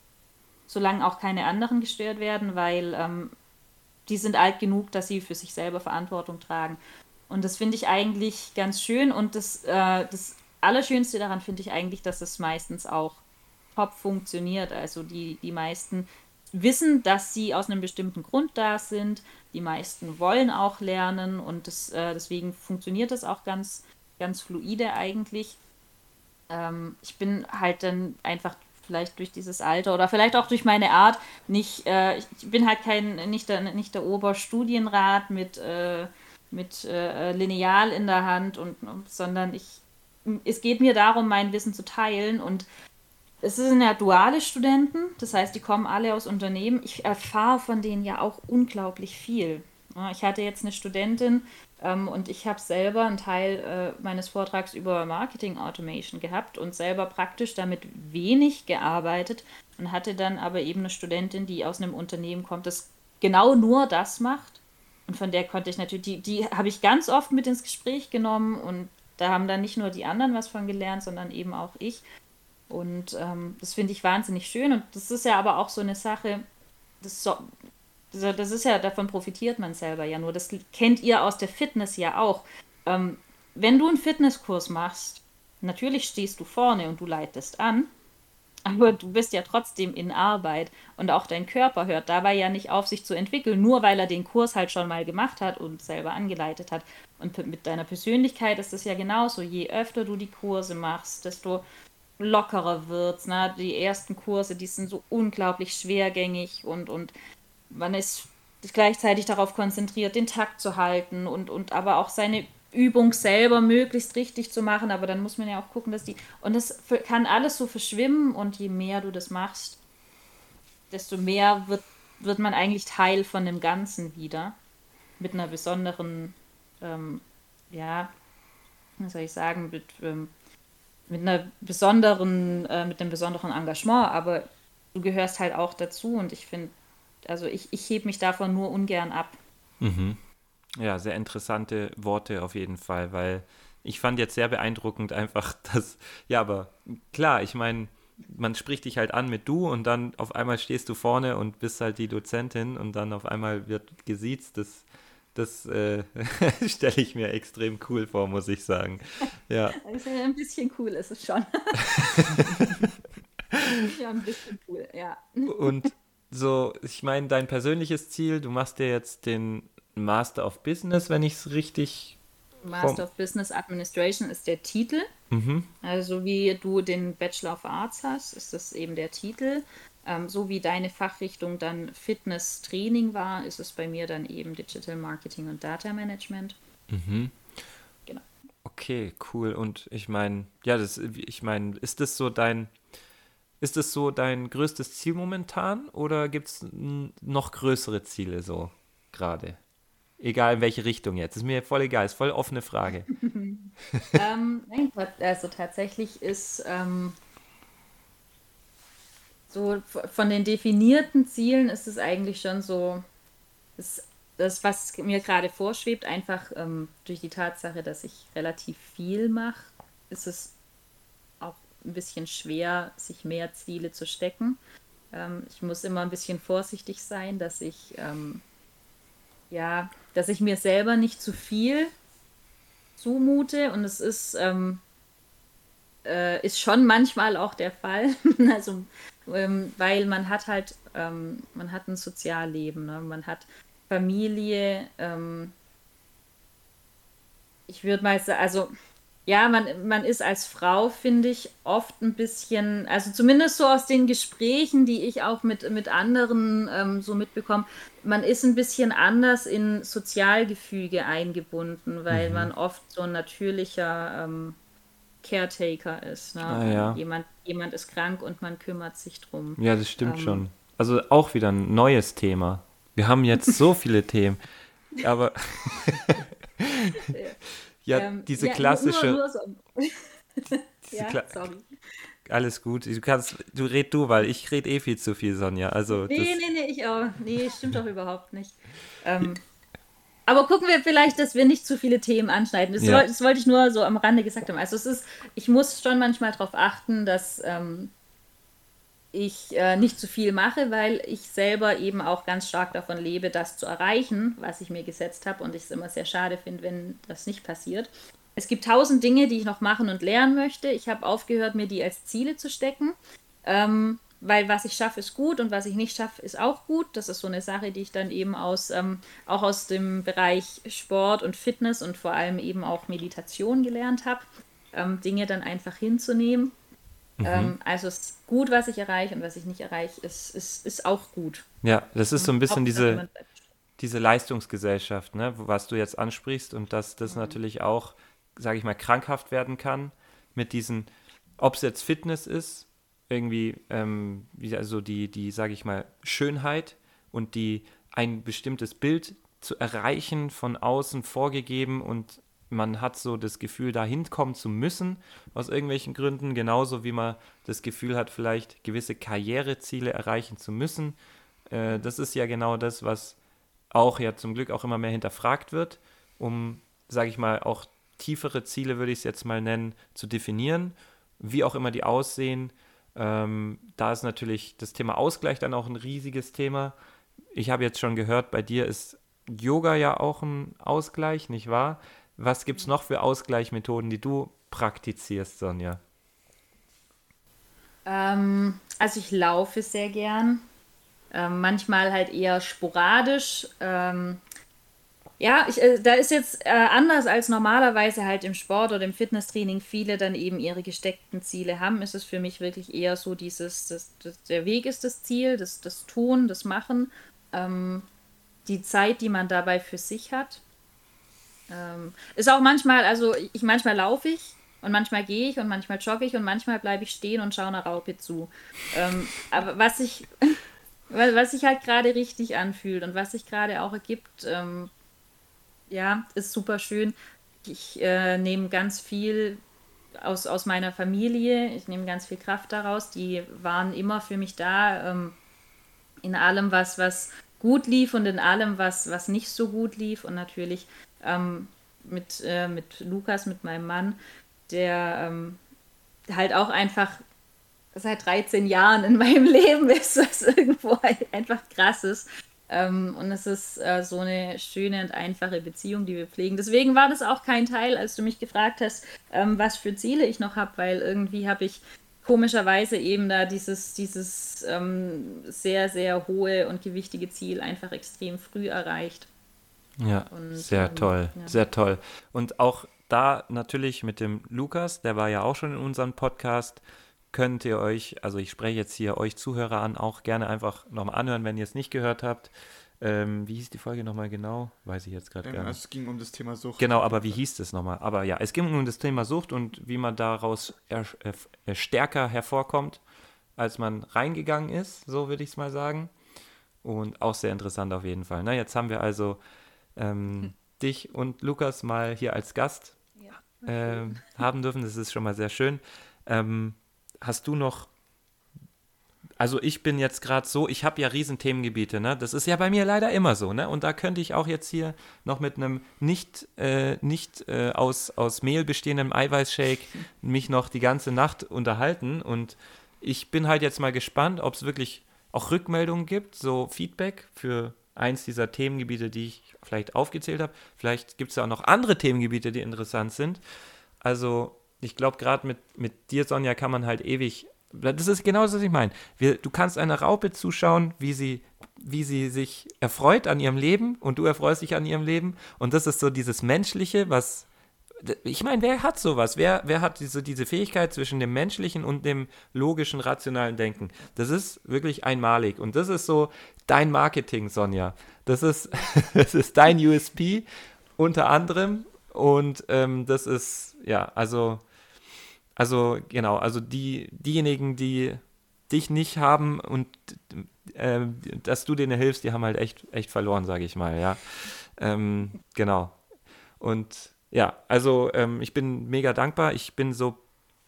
Solange auch keine anderen gestört werden, weil ähm, die sind alt genug, dass sie für sich selber Verantwortung tragen. Und das finde ich eigentlich ganz schön. Und das, äh, das Allerschönste daran finde ich eigentlich, dass es meistens auch top funktioniert. Also die, die meisten wissen, dass sie aus einem bestimmten Grund da sind. Die meisten wollen auch lernen und das, äh, deswegen funktioniert das auch ganz, ganz fluide eigentlich. Ähm, ich bin halt dann einfach vielleicht durch dieses Alter oder vielleicht auch durch meine Art nicht, äh, ich bin halt kein, nicht der, nicht der Oberstudienrat mit, äh, mit äh, Lineal in der Hand und, sondern ich, es geht mir darum, mein Wissen zu teilen und es sind ja duale Studenten, das heißt, die kommen alle aus Unternehmen. Ich erfahre von denen ja auch unglaublich viel. Ich hatte jetzt eine Studentin ähm, und ich habe selber einen Teil äh, meines Vortrags über Marketing Automation gehabt und selber praktisch damit wenig gearbeitet und hatte dann aber eben eine Studentin, die aus einem Unternehmen kommt, das genau nur das macht. Und von der konnte ich natürlich, die, die habe ich ganz oft mit ins Gespräch genommen und da haben dann nicht nur die anderen was von gelernt, sondern eben auch ich. Und ähm, das finde ich wahnsinnig schön. Und das ist ja aber auch so eine Sache, das, so, das ist ja, davon profitiert man selber ja nur. Das kennt ihr aus der Fitness ja auch. Ähm, wenn du einen Fitnesskurs machst, natürlich stehst du vorne und du leitest an, aber du bist ja trotzdem in Arbeit und auch dein Körper hört dabei ja nicht auf, sich zu entwickeln, nur weil er den Kurs halt schon mal gemacht hat und selber angeleitet hat. Und mit deiner Persönlichkeit ist es ja genauso. Je öfter du die Kurse machst, desto lockerer wird's. Ne? Die ersten Kurse, die sind so unglaublich schwergängig und, und man ist gleichzeitig darauf konzentriert, den Takt zu halten und, und aber auch seine Übung selber möglichst richtig zu machen. Aber dann muss man ja auch gucken, dass die. Und das kann alles so verschwimmen und je mehr du das machst, desto mehr wird, wird man eigentlich Teil von dem Ganzen wieder. Mit einer besonderen, ähm, ja, was soll ich sagen, mit, ähm, mit einer besonderen, äh, mit einem besonderen Engagement, aber du gehörst halt auch dazu und ich finde, also ich, ich hebe mich davon nur ungern ab. Mhm. Ja, sehr interessante Worte auf jeden Fall, weil ich fand jetzt sehr beeindruckend einfach, dass, ja, aber klar, ich meine, man spricht dich halt an mit du und dann auf einmal stehst du vorne und bist halt die Dozentin und dann auf einmal wird gesiezt. Das, das äh, stelle ich mir extrem cool vor, muss ich sagen. Ja. Ein bisschen cool ist es schon. ja, ein bisschen cool, ja. Und so, ich meine, dein persönliches Ziel, du machst dir jetzt den Master of Business, wenn ich es richtig. Master of Business Administration ist der Titel. Mhm. Also wie du den Bachelor of Arts hast, ist das eben der Titel. Ähm, so wie deine Fachrichtung dann Fitness Training war, ist es bei mir dann eben Digital Marketing und Data Management. Mhm. Genau. Okay, cool. Und ich meine, ja, das, ich meine, ist das so dein ist es so dein größtes Ziel momentan oder gibt es noch größere Ziele so gerade? Egal in welche Richtung jetzt. Ist mir voll egal, ist voll offene Frage. ähm, nein, also tatsächlich ist ähm, so von den definierten Zielen ist es eigentlich schon so, das, das was mir gerade vorschwebt, einfach ähm, durch die Tatsache, dass ich relativ viel mache, ist es ein bisschen schwer, sich mehr Ziele zu stecken. Ähm, ich muss immer ein bisschen vorsichtig sein, dass ich ähm, ja, dass ich mir selber nicht zu viel zumute und es ist ähm, äh, ist schon manchmal auch der Fall. also, ähm, weil man hat halt, ähm, man hat ein Sozialleben, ne? man hat Familie. Ähm, ich würde mal sagen, also ja, man, man ist als Frau, finde ich, oft ein bisschen, also zumindest so aus den Gesprächen, die ich auch mit, mit anderen ähm, so mitbekomme, man ist ein bisschen anders in Sozialgefüge eingebunden, weil mhm. man oft so ein natürlicher ähm, Caretaker ist. Ne? Ah, ja. jemand, jemand ist krank und man kümmert sich drum. Ja, das stimmt ähm, schon. Also auch wieder ein neues Thema. Wir haben jetzt so viele Themen, aber ja, ähm, diese ja, klassische. Nur, nur so. ja, Kla sorry. Alles gut. Du kannst, du red du, weil ich rede eh viel zu viel, Sonja. Also nee, nee, nee, ich auch. Nee, stimmt doch überhaupt nicht. Ähm, aber gucken wir vielleicht, dass wir nicht zu viele Themen anschneiden. Das, ja. das, wollte ich nur so am Rande gesagt haben. Also es ist, ich muss schon manchmal darauf achten, dass ähm, ich äh, nicht zu viel mache, weil ich selber eben auch ganz stark davon lebe, das zu erreichen, was ich mir gesetzt habe und ich es immer sehr schade finde, wenn das nicht passiert. Es gibt tausend Dinge, die ich noch machen und lernen möchte. Ich habe aufgehört, mir die als Ziele zu stecken, ähm, weil was ich schaffe, ist gut und was ich nicht schaffe, ist auch gut. Das ist so eine Sache, die ich dann eben aus, ähm, auch aus dem Bereich Sport und Fitness und vor allem eben auch Meditation gelernt habe, ähm, Dinge dann einfach hinzunehmen Mhm. Ähm, also es ist gut, was ich erreiche und was ich nicht erreiche, ist, ist, ist auch gut. Ja, das ist so ein bisschen diese, diese Leistungsgesellschaft, ne, was du jetzt ansprichst und dass das mhm. natürlich auch, sage ich mal, krankhaft werden kann mit diesen, ob es jetzt Fitness ist, irgendwie, ähm, also die, die, sage ich mal, Schönheit und die ein bestimmtes Bild zu erreichen von außen vorgegeben und man hat so das Gefühl, da hinkommen zu müssen, aus irgendwelchen Gründen, genauso wie man das Gefühl hat, vielleicht gewisse Karriereziele erreichen zu müssen. Äh, das ist ja genau das, was auch ja zum Glück auch immer mehr hinterfragt wird, um, sage ich mal, auch tiefere Ziele, würde ich es jetzt mal nennen, zu definieren, wie auch immer die aussehen. Ähm, da ist natürlich das Thema Ausgleich dann auch ein riesiges Thema. Ich habe jetzt schon gehört, bei dir ist Yoga ja auch ein Ausgleich, nicht wahr? Was gibt es noch für Ausgleichsmethoden, die du praktizierst, Sonja? Ähm, also ich laufe sehr gern. Ähm, manchmal halt eher sporadisch. Ähm, ja, ich, äh, da ist jetzt äh, anders als normalerweise halt im Sport oder im Fitnesstraining viele dann eben ihre gesteckten Ziele haben, ist es für mich wirklich eher so dieses, das, das, der Weg ist das Ziel, das, das Tun, das Machen, ähm, die Zeit, die man dabei für sich hat. Ähm, ist auch manchmal, also ich manchmal laufe ich und manchmal gehe ich und manchmal jogge ich und manchmal bleibe ich stehen und schaue einer Raupe zu. Ähm, aber was sich was sich halt gerade richtig anfühlt und was sich gerade auch ergibt, ähm, ja, ist super schön. Ich äh, nehme ganz viel aus, aus meiner Familie, ich nehme ganz viel Kraft daraus. Die waren immer für mich da, ähm, in allem, was, was gut lief und in allem, was, was nicht so gut lief. Und natürlich ähm, mit, äh, mit Lukas, mit meinem Mann, der ähm, halt auch einfach seit 13 Jahren in meinem Leben ist, was irgendwo einfach krass ist. Ähm, und es ist äh, so eine schöne und einfache Beziehung, die wir pflegen. Deswegen war das auch kein Teil, als du mich gefragt hast, ähm, was für Ziele ich noch habe, weil irgendwie habe ich komischerweise eben da dieses, dieses ähm, sehr, sehr hohe und gewichtige Ziel einfach extrem früh erreicht. Ja, und, sehr ähm, toll, ja. sehr toll. Und auch da natürlich mit dem Lukas, der war ja auch schon in unserem Podcast, könnt ihr euch, also ich spreche jetzt hier euch Zuhörer an, auch gerne einfach nochmal anhören, wenn ihr es nicht gehört habt. Ähm, wie hieß die Folge nochmal genau? Weiß ich jetzt gerade ähm, gar nicht. Es ging um das Thema Sucht. Genau, aber wie hieß es nochmal? Aber ja, es ging um das Thema Sucht und wie man daraus er, er, stärker hervorkommt, als man reingegangen ist, so würde ich es mal sagen. Und auch sehr interessant auf jeden Fall. Na, jetzt haben wir also ähm, hm. dich und Lukas mal hier als Gast ja, äh, haben dürfen. Das ist schon mal sehr schön. Ähm, hast du noch also ich bin jetzt gerade so, ich habe ja riesen Themengebiete, ne? Das ist ja bei mir leider immer so, ne? Und da könnte ich auch jetzt hier noch mit einem nicht, äh, nicht äh, aus, aus Mehl bestehenden Eiweißshake mich noch die ganze Nacht unterhalten. Und ich bin halt jetzt mal gespannt, ob es wirklich auch Rückmeldungen gibt, so Feedback für eins dieser Themengebiete, die ich vielleicht aufgezählt habe. Vielleicht gibt es ja auch noch andere Themengebiete, die interessant sind. Also ich glaube, gerade mit, mit dir, Sonja, kann man halt ewig. Das ist genau das, was ich meine. Du kannst einer Raupe zuschauen, wie sie, wie sie sich erfreut an ihrem Leben und du erfreust dich an ihrem Leben. Und das ist so dieses Menschliche, was. Ich meine, wer hat sowas? Wer, wer hat diese, diese Fähigkeit zwischen dem menschlichen und dem logischen, rationalen Denken? Das ist wirklich einmalig. Und das ist so dein Marketing, Sonja. Das ist, das ist dein USP unter anderem. Und ähm, das ist, ja, also also genau, also die, diejenigen, die dich nicht haben und äh, dass du denen hilfst, die haben halt echt, echt verloren, sage ich mal, ja. Ähm, genau. Und ja, also ähm, ich bin mega dankbar. Ich bin so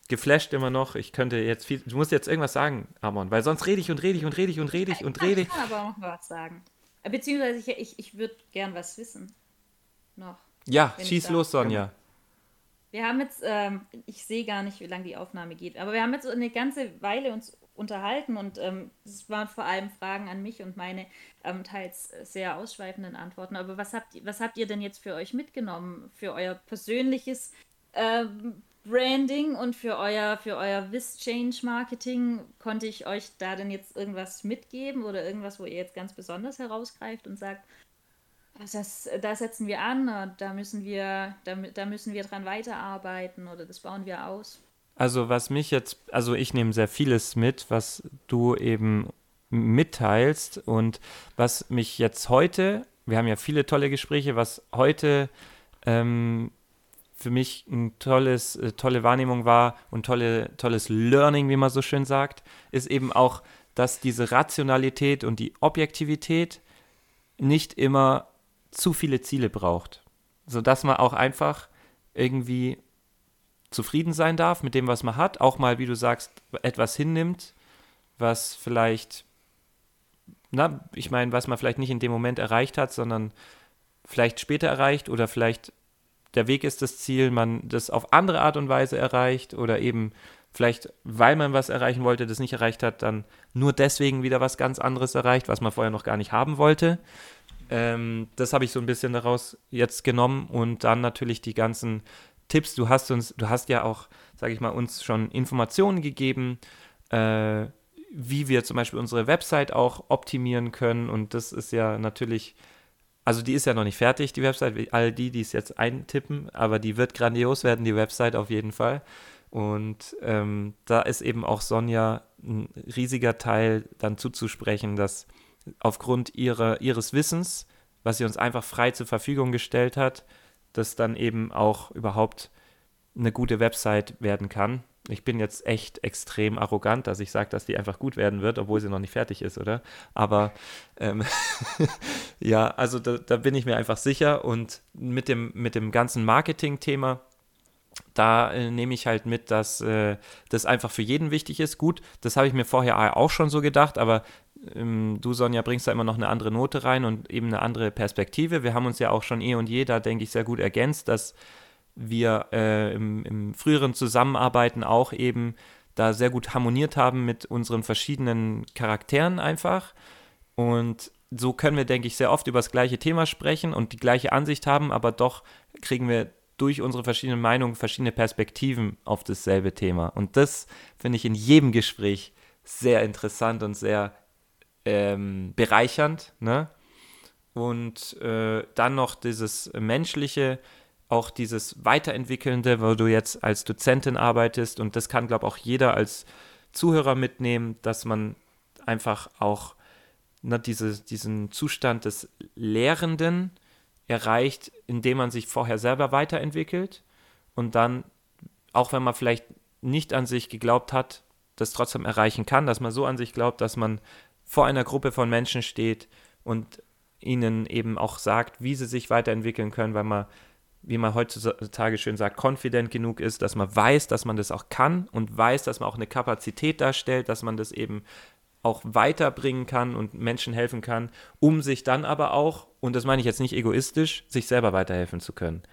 geflasht immer noch. Ich könnte jetzt viel. Du musst jetzt irgendwas sagen, Amon, weil sonst rede ich und rede ich und rede ich und rede ich und rede ich. Ich kann aber auch noch was sagen. Beziehungsweise ich, ich, ich würde gern was wissen. Noch. Ja, schieß los, Sonja. Wir haben jetzt, ähm, ich sehe gar nicht, wie lange die Aufnahme geht, aber wir haben jetzt eine ganze Weile uns unterhalten und ähm, es ähm, waren vor allem Fragen an mich und meine ähm, teils sehr ausschweifenden Antworten. Aber was habt, ihr, was habt ihr denn jetzt für euch mitgenommen, für euer persönliches ähm, Branding und für euer, für euer Wiss-Change-Marketing? Konnte ich euch da denn jetzt irgendwas mitgeben oder irgendwas, wo ihr jetzt ganz besonders herausgreift und sagt, das, da setzen wir an, da müssen wir, da, da müssen wir dran weiterarbeiten oder das bauen wir aus. Also was mich jetzt, also ich nehme sehr vieles mit, was du eben mitteilst und was mich jetzt heute, wir haben ja viele tolle Gespräche, was heute ähm, für mich ein tolles, äh, tolle Wahrnehmung war und tolle, tolles Learning, wie man so schön sagt, ist eben auch, dass diese Rationalität und die Objektivität nicht immer zu viele Ziele braucht. Sodass man auch einfach irgendwie zufrieden sein darf mit dem, was man hat. Auch mal, wie du sagst, etwas hinnimmt, was vielleicht, na, ich meine, was man vielleicht nicht in dem Moment erreicht hat, sondern vielleicht später erreicht oder vielleicht der Weg ist das Ziel, man das auf andere Art und Weise erreicht oder eben vielleicht, weil man was erreichen wollte, das nicht erreicht hat, dann nur deswegen wieder was ganz anderes erreicht, was man vorher noch gar nicht haben wollte. Ähm, das habe ich so ein bisschen daraus jetzt genommen und dann natürlich die ganzen Tipps. Du hast uns, du hast ja auch, sage ich mal, uns schon Informationen gegeben, äh, wie wir zum Beispiel unsere Website auch optimieren können. Und das ist ja natürlich, also die ist ja noch nicht fertig, die Website. All die, die es jetzt eintippen, aber die wird grandios werden, die Website auf jeden Fall. Und ähm, da ist eben auch Sonja ein riesiger Teil dann zuzusprechen, dass aufgrund ihrer, ihres Wissens, was sie uns einfach frei zur Verfügung gestellt hat, das dann eben auch überhaupt eine gute Website werden kann. Ich bin jetzt echt extrem arrogant, dass ich sage, dass die einfach gut werden wird, obwohl sie noch nicht fertig ist, oder? Aber ähm, ja, also da, da, bin ich mir einfach sicher. Und mit dem, mit dem ganzen Marketing-Thema, da äh, nehme ich halt mit, dass äh, das einfach für jeden wichtig ist. Gut, das habe ich mir vorher auch schon so gedacht, aber ähm, du, Sonja, bringst da immer noch eine andere Note rein und eben eine andere Perspektive. Wir haben uns ja auch schon eh und je da, denke ich, sehr gut ergänzt, dass wir äh, im, im früheren Zusammenarbeiten auch eben da sehr gut harmoniert haben mit unseren verschiedenen Charakteren einfach. Und so können wir, denke ich, sehr oft über das gleiche Thema sprechen und die gleiche Ansicht haben, aber doch kriegen wir durch unsere verschiedenen Meinungen verschiedene Perspektiven auf dasselbe Thema. Und das finde ich in jedem Gespräch sehr interessant und sehr ähm, bereichernd. Ne? Und äh, dann noch dieses menschliche, auch dieses weiterentwickelnde, wo du jetzt als Dozentin arbeitest und das kann, glaube ich, auch jeder als Zuhörer mitnehmen, dass man einfach auch ne, diese, diesen Zustand des Lehrenden erreicht, indem man sich vorher selber weiterentwickelt und dann, auch wenn man vielleicht nicht an sich geglaubt hat, das trotzdem erreichen kann, dass man so an sich glaubt, dass man vor einer Gruppe von Menschen steht und ihnen eben auch sagt, wie sie sich weiterentwickeln können, weil man, wie man heutzutage schön sagt, confident genug ist, dass man weiß, dass man das auch kann und weiß, dass man auch eine Kapazität darstellt, dass man das eben auch weiterbringen kann und Menschen helfen kann, um sich dann aber auch, und das meine ich jetzt nicht egoistisch, sich selber weiterhelfen zu können.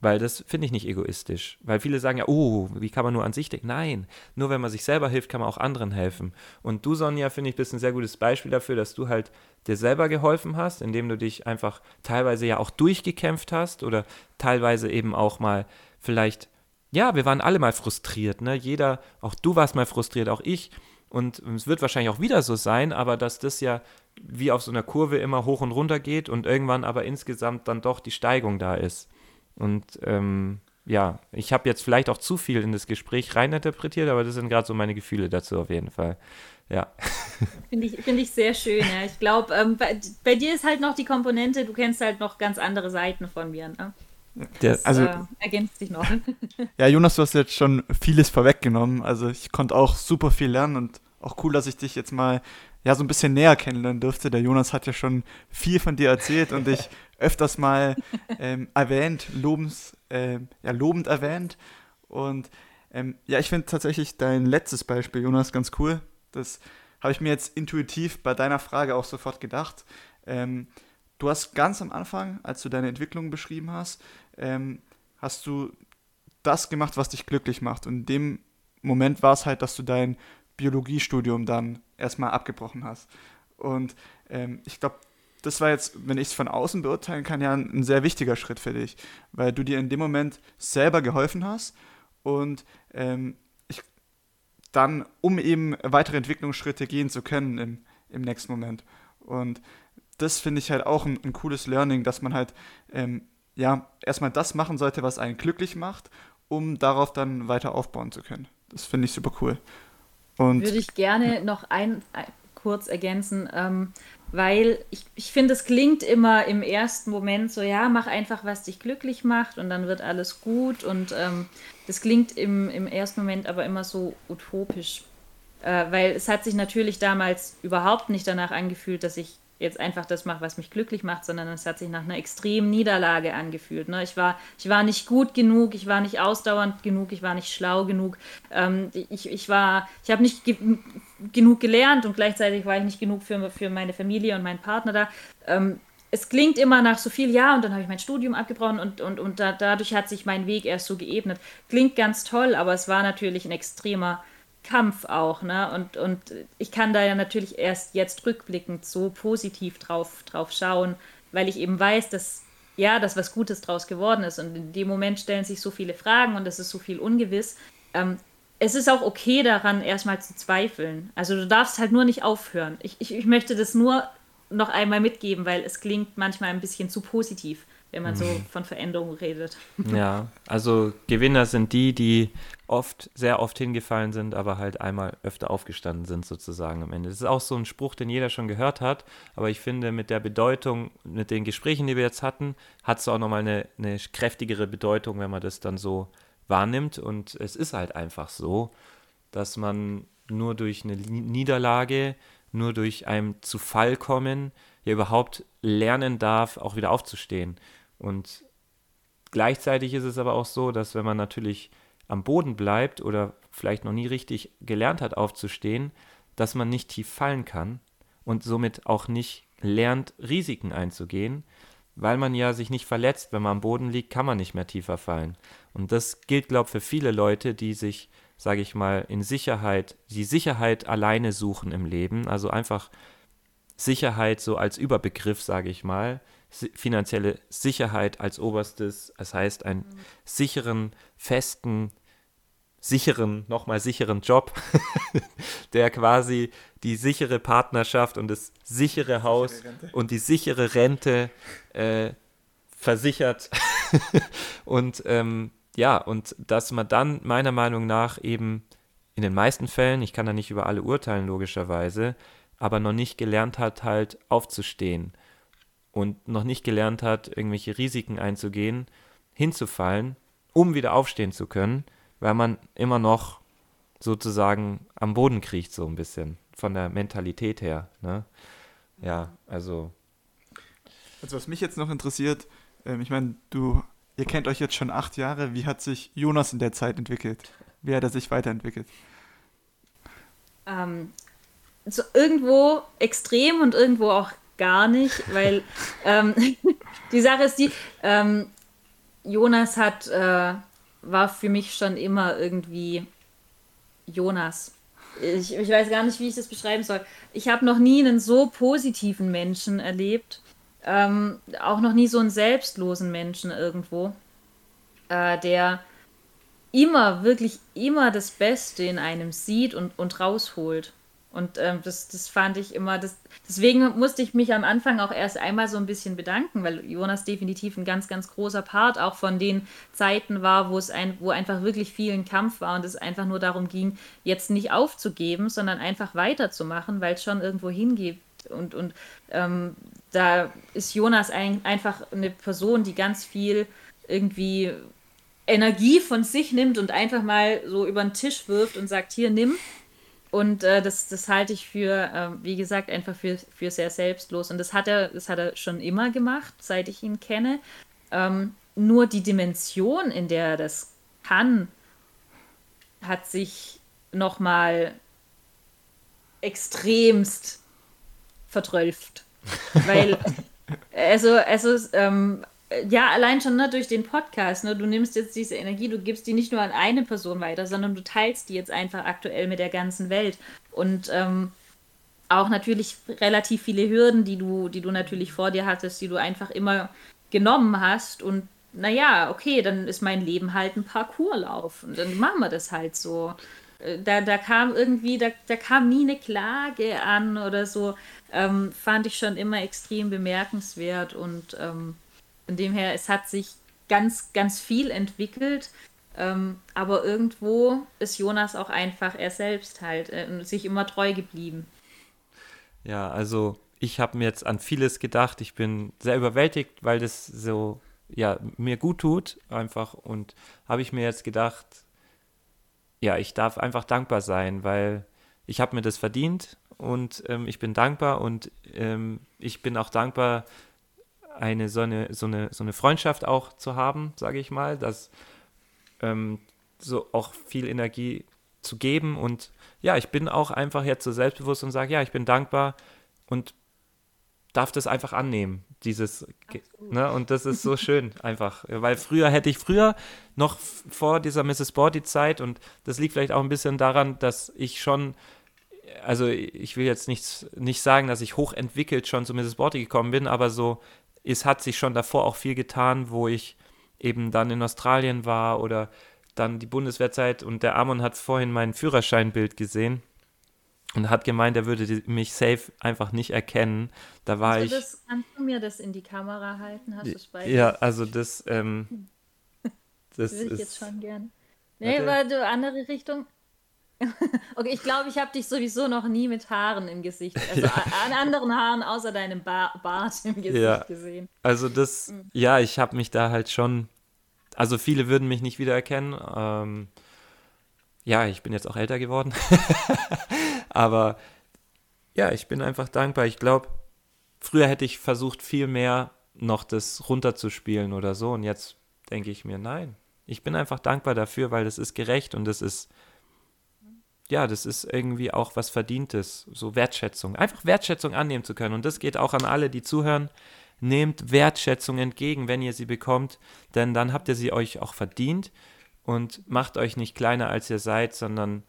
Weil das finde ich nicht egoistisch. Weil viele sagen ja, oh, wie kann man nur an sich denken? Nein, nur wenn man sich selber hilft, kann man auch anderen helfen. Und du, Sonja, finde ich, bist ein sehr gutes Beispiel dafür, dass du halt dir selber geholfen hast, indem du dich einfach teilweise ja auch durchgekämpft hast oder teilweise eben auch mal vielleicht ja, wir waren alle mal frustriert, ne? Jeder, auch du warst mal frustriert, auch ich. Und es wird wahrscheinlich auch wieder so sein, aber dass das ja wie auf so einer Kurve immer hoch und runter geht und irgendwann aber insgesamt dann doch die Steigung da ist. Und ähm, ja, ich habe jetzt vielleicht auch zu viel in das Gespräch reininterpretiert, aber das sind gerade so meine Gefühle dazu auf jeden Fall. Ja. Finde ich, find ich sehr schön. Ja. Ich glaube, ähm, bei, bei, dir ist halt noch die Komponente, du kennst halt noch ganz andere Seiten von mir. Ne? Das, also, äh, ergänzt sich noch. Ja, Jonas, du hast jetzt schon vieles vorweggenommen. Also ich konnte auch super viel lernen und auch cool, dass ich dich jetzt mal ja so ein bisschen näher kennenlernen durfte. Der Jonas hat ja schon viel von dir erzählt und dich öfters mal ähm, erwähnt, lobens, äh, ja, lobend erwähnt. Und ähm, ja, ich finde tatsächlich dein letztes Beispiel, Jonas, ganz cool. Das habe ich mir jetzt intuitiv bei deiner Frage auch sofort gedacht. Ähm, du hast ganz am Anfang, als du deine Entwicklung beschrieben hast, ähm, hast du das gemacht, was dich glücklich macht. Und in dem Moment war es halt, dass du dein Biologiestudium dann erstmal abgebrochen hast. Und ähm, ich glaube, das war jetzt, wenn ich es von außen beurteilen kann, ja ein, ein, sehr wichtiger Schritt für dich, weil du dir in dem Moment selber geholfen hast und ähm, ich dann, um eben weitere Entwicklungsschritte gehen zu können im, im nächsten Moment. Und das finde ich halt auch ein, ein, cooles Learning, dass man halt ähm, ja erstmal das machen sollte, was einen glücklich macht, um darauf dann weiter aufbauen zu können. Das finde ich super cool. Und Würde ich gerne noch ein, ein kurz ergänzen, ähm, weil ich, ich finde, es klingt immer im ersten Moment so, ja, mach einfach, was dich glücklich macht und dann wird alles gut. Und ähm, das klingt im, im ersten Moment aber immer so utopisch, äh, weil es hat sich natürlich damals überhaupt nicht danach angefühlt, dass ich jetzt einfach das mache, was mich glücklich macht, sondern es hat sich nach einer extremen Niederlage angefühlt. Ne? Ich, war, ich war nicht gut genug, ich war nicht ausdauernd genug, ich war nicht schlau genug. Ähm, ich, ich ich habe nicht ge genug gelernt und gleichzeitig war ich nicht genug für, für meine Familie und meinen Partner da. Ähm, es klingt immer nach so viel, ja, und dann habe ich mein Studium abgebrochen und, und, und da, dadurch hat sich mein Weg erst so geebnet. Klingt ganz toll, aber es war natürlich ein extremer Kampf auch, ne? Und, und ich kann da ja natürlich erst jetzt rückblickend so positiv drauf, drauf schauen, weil ich eben weiß, dass ja, dass was Gutes draus geworden ist. Und in dem Moment stellen sich so viele Fragen und es ist so viel ungewiss. Ähm, es ist auch okay daran, erstmal zu zweifeln. Also du darfst halt nur nicht aufhören. Ich, ich, ich möchte das nur noch einmal mitgeben, weil es klingt manchmal ein bisschen zu positiv wenn man so mhm. von Veränderung redet. Ja, also Gewinner sind die, die oft, sehr oft hingefallen sind, aber halt einmal öfter aufgestanden sind sozusagen am Ende. Das ist auch so ein Spruch, den jeder schon gehört hat, aber ich finde, mit der Bedeutung, mit den Gesprächen, die wir jetzt hatten, hat es auch nochmal eine, eine kräftigere Bedeutung, wenn man das dann so wahrnimmt und es ist halt einfach so, dass man nur durch eine Niederlage, nur durch ein zu Fall kommen, ja überhaupt lernen darf, auch wieder aufzustehen. Und gleichzeitig ist es aber auch so, dass wenn man natürlich am Boden bleibt oder vielleicht noch nie richtig gelernt hat aufzustehen, dass man nicht tief fallen kann und somit auch nicht lernt, Risiken einzugehen, weil man ja sich nicht verletzt. Wenn man am Boden liegt, kann man nicht mehr tiefer fallen. Und das gilt, glaube ich, für viele Leute, die sich, sage ich mal, in Sicherheit, die Sicherheit alleine suchen im Leben. Also einfach Sicherheit so als Überbegriff, sage ich mal, finanzielle Sicherheit als oberstes, das heißt einen sicheren, festen, sicheren, nochmal sicheren Job, der quasi die sichere Partnerschaft und das sichere Haus sichere und die sichere Rente äh, versichert. und ähm, ja, und dass man dann meiner Meinung nach eben in den meisten Fällen, ich kann da nicht über alle urteilen logischerweise, aber noch nicht gelernt hat, halt aufzustehen und noch nicht gelernt hat, irgendwelche Risiken einzugehen, hinzufallen, um wieder aufstehen zu können, weil man immer noch sozusagen am Boden kriecht, so ein bisschen, von der Mentalität her. Ne? Ja, also. Also, was mich jetzt noch interessiert, ähm, ich meine, du, ihr kennt euch jetzt schon acht Jahre, wie hat sich Jonas in der Zeit entwickelt? Wie hat er sich weiterentwickelt? Ähm, so irgendwo extrem und irgendwo auch gar nicht, weil ähm, die Sache ist die, ähm, Jonas hat, äh, war für mich schon immer irgendwie Jonas. Ich, ich weiß gar nicht, wie ich das beschreiben soll. Ich habe noch nie einen so positiven Menschen erlebt. Ähm, auch noch nie so einen selbstlosen Menschen irgendwo, äh, der immer, wirklich immer das Beste in einem sieht und, und rausholt. Und ähm, das, das fand ich immer, das, deswegen musste ich mich am Anfang auch erst einmal so ein bisschen bedanken, weil Jonas definitiv ein ganz, ganz großer Part auch von den Zeiten war, wo es ein, wo einfach wirklich viel ein Kampf war und es einfach nur darum ging, jetzt nicht aufzugeben, sondern einfach weiterzumachen, weil es schon irgendwo hingeht. Und, und ähm, da ist Jonas ein, einfach eine Person, die ganz viel irgendwie Energie von sich nimmt und einfach mal so über den Tisch wirft und sagt, hier, nimm. Und äh, das, das halte ich für, äh, wie gesagt, einfach für, für sehr selbstlos. Und das hat er, das hat er schon immer gemacht, seit ich ihn kenne. Ähm, nur die Dimension, in der er das kann, hat sich nochmal extremst vertrölft. Weil, also, also ähm, ja, allein schon ne, durch den Podcast, ne, du nimmst jetzt diese Energie, du gibst die nicht nur an eine Person weiter, sondern du teilst die jetzt einfach aktuell mit der ganzen Welt. Und ähm, auch natürlich relativ viele Hürden, die du, die du natürlich vor dir hattest, die du einfach immer genommen hast. Und naja, okay, dann ist mein Leben halt ein Parcourslauf. Und dann machen wir das halt so. Äh, da, da kam irgendwie, da, da kam nie eine Klage an oder so. Ähm, fand ich schon immer extrem bemerkenswert und ähm, von dem her, es hat sich ganz, ganz viel entwickelt. Ähm, aber irgendwo ist Jonas auch einfach er selbst halt äh, und sich immer treu geblieben. Ja, also ich habe mir jetzt an vieles gedacht. Ich bin sehr überwältigt, weil das so ja mir gut tut einfach und habe ich mir jetzt gedacht, ja, ich darf einfach dankbar sein, weil ich habe mir das verdient und ähm, ich bin dankbar und ähm, ich bin auch dankbar, eine so eine, so eine, so eine Freundschaft auch zu haben, sage ich mal, dass ähm, so auch viel Energie zu geben und ja, ich bin auch einfach jetzt so selbstbewusst und sage, ja, ich bin dankbar und darf das einfach annehmen, dieses, ne, und das ist so schön einfach, weil früher hätte ich früher noch vor dieser Mrs. Sporty Zeit und das liegt vielleicht auch ein bisschen daran, dass ich schon also ich will jetzt nicht, nicht sagen, dass ich hochentwickelt schon zu Mrs. Sporty gekommen bin, aber so es hat sich schon davor auch viel getan, wo ich eben dann in Australien war oder dann die Bundeswehrzeit und der Amon hat vorhin mein Führerscheinbild gesehen und hat gemeint, er würde mich safe einfach nicht erkennen. Da war also ich. Das, kannst du mir das in die Kamera halten? Hast du es bei Ja, also das. Ähm, das würde ich ist, jetzt schon gern. Nee, war du andere Richtung. Okay, ich glaube, ich habe dich sowieso noch nie mit Haaren im Gesicht, also ja. an anderen Haaren außer deinem ba Bart im Gesicht ja. gesehen. Also das, mhm. ja, ich habe mich da halt schon, also viele würden mich nicht wiedererkennen. Ähm, ja, ich bin jetzt auch älter geworden. Aber ja, ich bin einfach dankbar. Ich glaube, früher hätte ich versucht, viel mehr noch das runterzuspielen oder so. Und jetzt denke ich mir, nein. Ich bin einfach dankbar dafür, weil das ist gerecht und das ist ja, das ist irgendwie auch was Verdientes, so Wertschätzung. Einfach Wertschätzung annehmen zu können. Und das geht auch an alle, die zuhören. Nehmt Wertschätzung entgegen, wenn ihr sie bekommt, denn dann habt ihr sie euch auch verdient und macht euch nicht kleiner, als ihr seid, sondern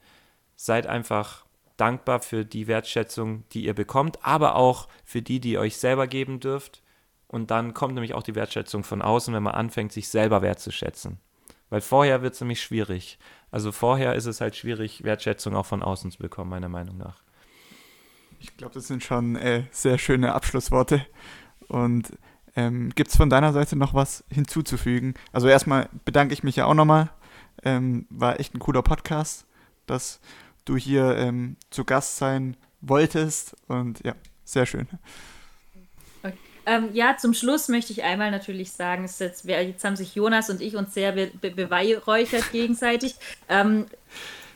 seid einfach dankbar für die Wertschätzung, die ihr bekommt, aber auch für die, die ihr euch selber geben dürft. Und dann kommt nämlich auch die Wertschätzung von außen, wenn man anfängt, sich selber wertzuschätzen. Weil vorher wird es nämlich schwierig. Also vorher ist es halt schwierig, Wertschätzung auch von außen zu bekommen, meiner Meinung nach. Ich glaube, das sind schon äh, sehr schöne Abschlussworte. Und ähm, gibt es von deiner Seite noch was hinzuzufügen? Also erstmal bedanke ich mich ja auch nochmal. Ähm, war echt ein cooler Podcast, dass du hier ähm, zu Gast sein wolltest. Und ja, sehr schön. Ähm, ja, zum Schluss möchte ich einmal natürlich sagen, jetzt, jetzt, haben sich Jonas und ich uns sehr be be beweihräuchert gegenseitig. Ähm,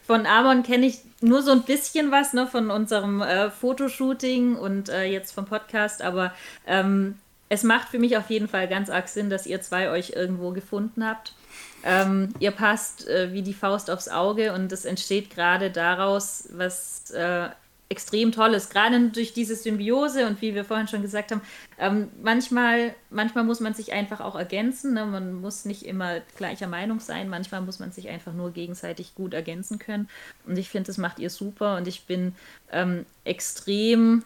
von Amon kenne ich nur so ein bisschen was, ne, von unserem äh, Fotoshooting und äh, jetzt vom Podcast, aber ähm, es macht für mich auf jeden Fall ganz arg Sinn, dass ihr zwei euch irgendwo gefunden habt. Ähm, ihr passt äh, wie die Faust aufs Auge und es entsteht gerade daraus, was äh, extrem toll ist, gerade durch diese Symbiose und wie wir vorhin schon gesagt haben, ähm, manchmal, manchmal muss man sich einfach auch ergänzen. Ne? Man muss nicht immer gleicher Meinung sein, manchmal muss man sich einfach nur gegenseitig gut ergänzen können. Und ich finde, das macht ihr super und ich bin ähm, extrem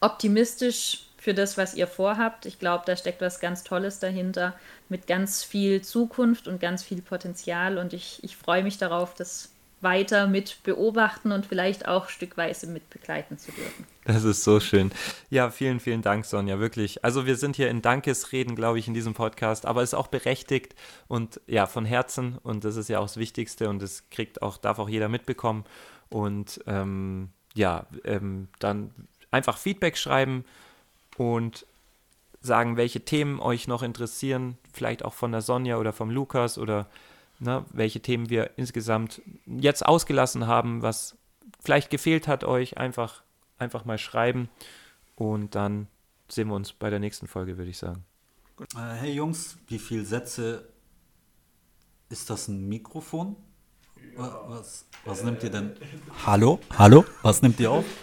optimistisch für das, was ihr vorhabt. Ich glaube, da steckt was ganz Tolles dahinter mit ganz viel Zukunft und ganz viel Potenzial. Und ich, ich freue mich darauf, das weiter mit beobachten und vielleicht auch stückweise mit begleiten zu dürfen. Das ist so schön. Ja, vielen, vielen Dank, Sonja, wirklich. Also wir sind hier in Dankesreden, glaube ich, in diesem Podcast, aber es ist auch berechtigt und ja, von Herzen und das ist ja auch das Wichtigste und das kriegt auch, darf auch jeder mitbekommen und ähm, ja, ähm, dann einfach Feedback schreiben und sagen, welche Themen euch noch interessieren, vielleicht auch von der Sonja oder vom Lukas oder ne, welche Themen wir insgesamt jetzt ausgelassen haben, was vielleicht gefehlt hat euch, einfach, einfach mal schreiben und dann sehen wir uns bei der nächsten Folge, würde ich sagen. Äh, hey Jungs, wie viele Sätze ist das ein Mikrofon? Was, was, was nimmt ihr denn? Hallo? Hallo? Was nimmt ihr auf?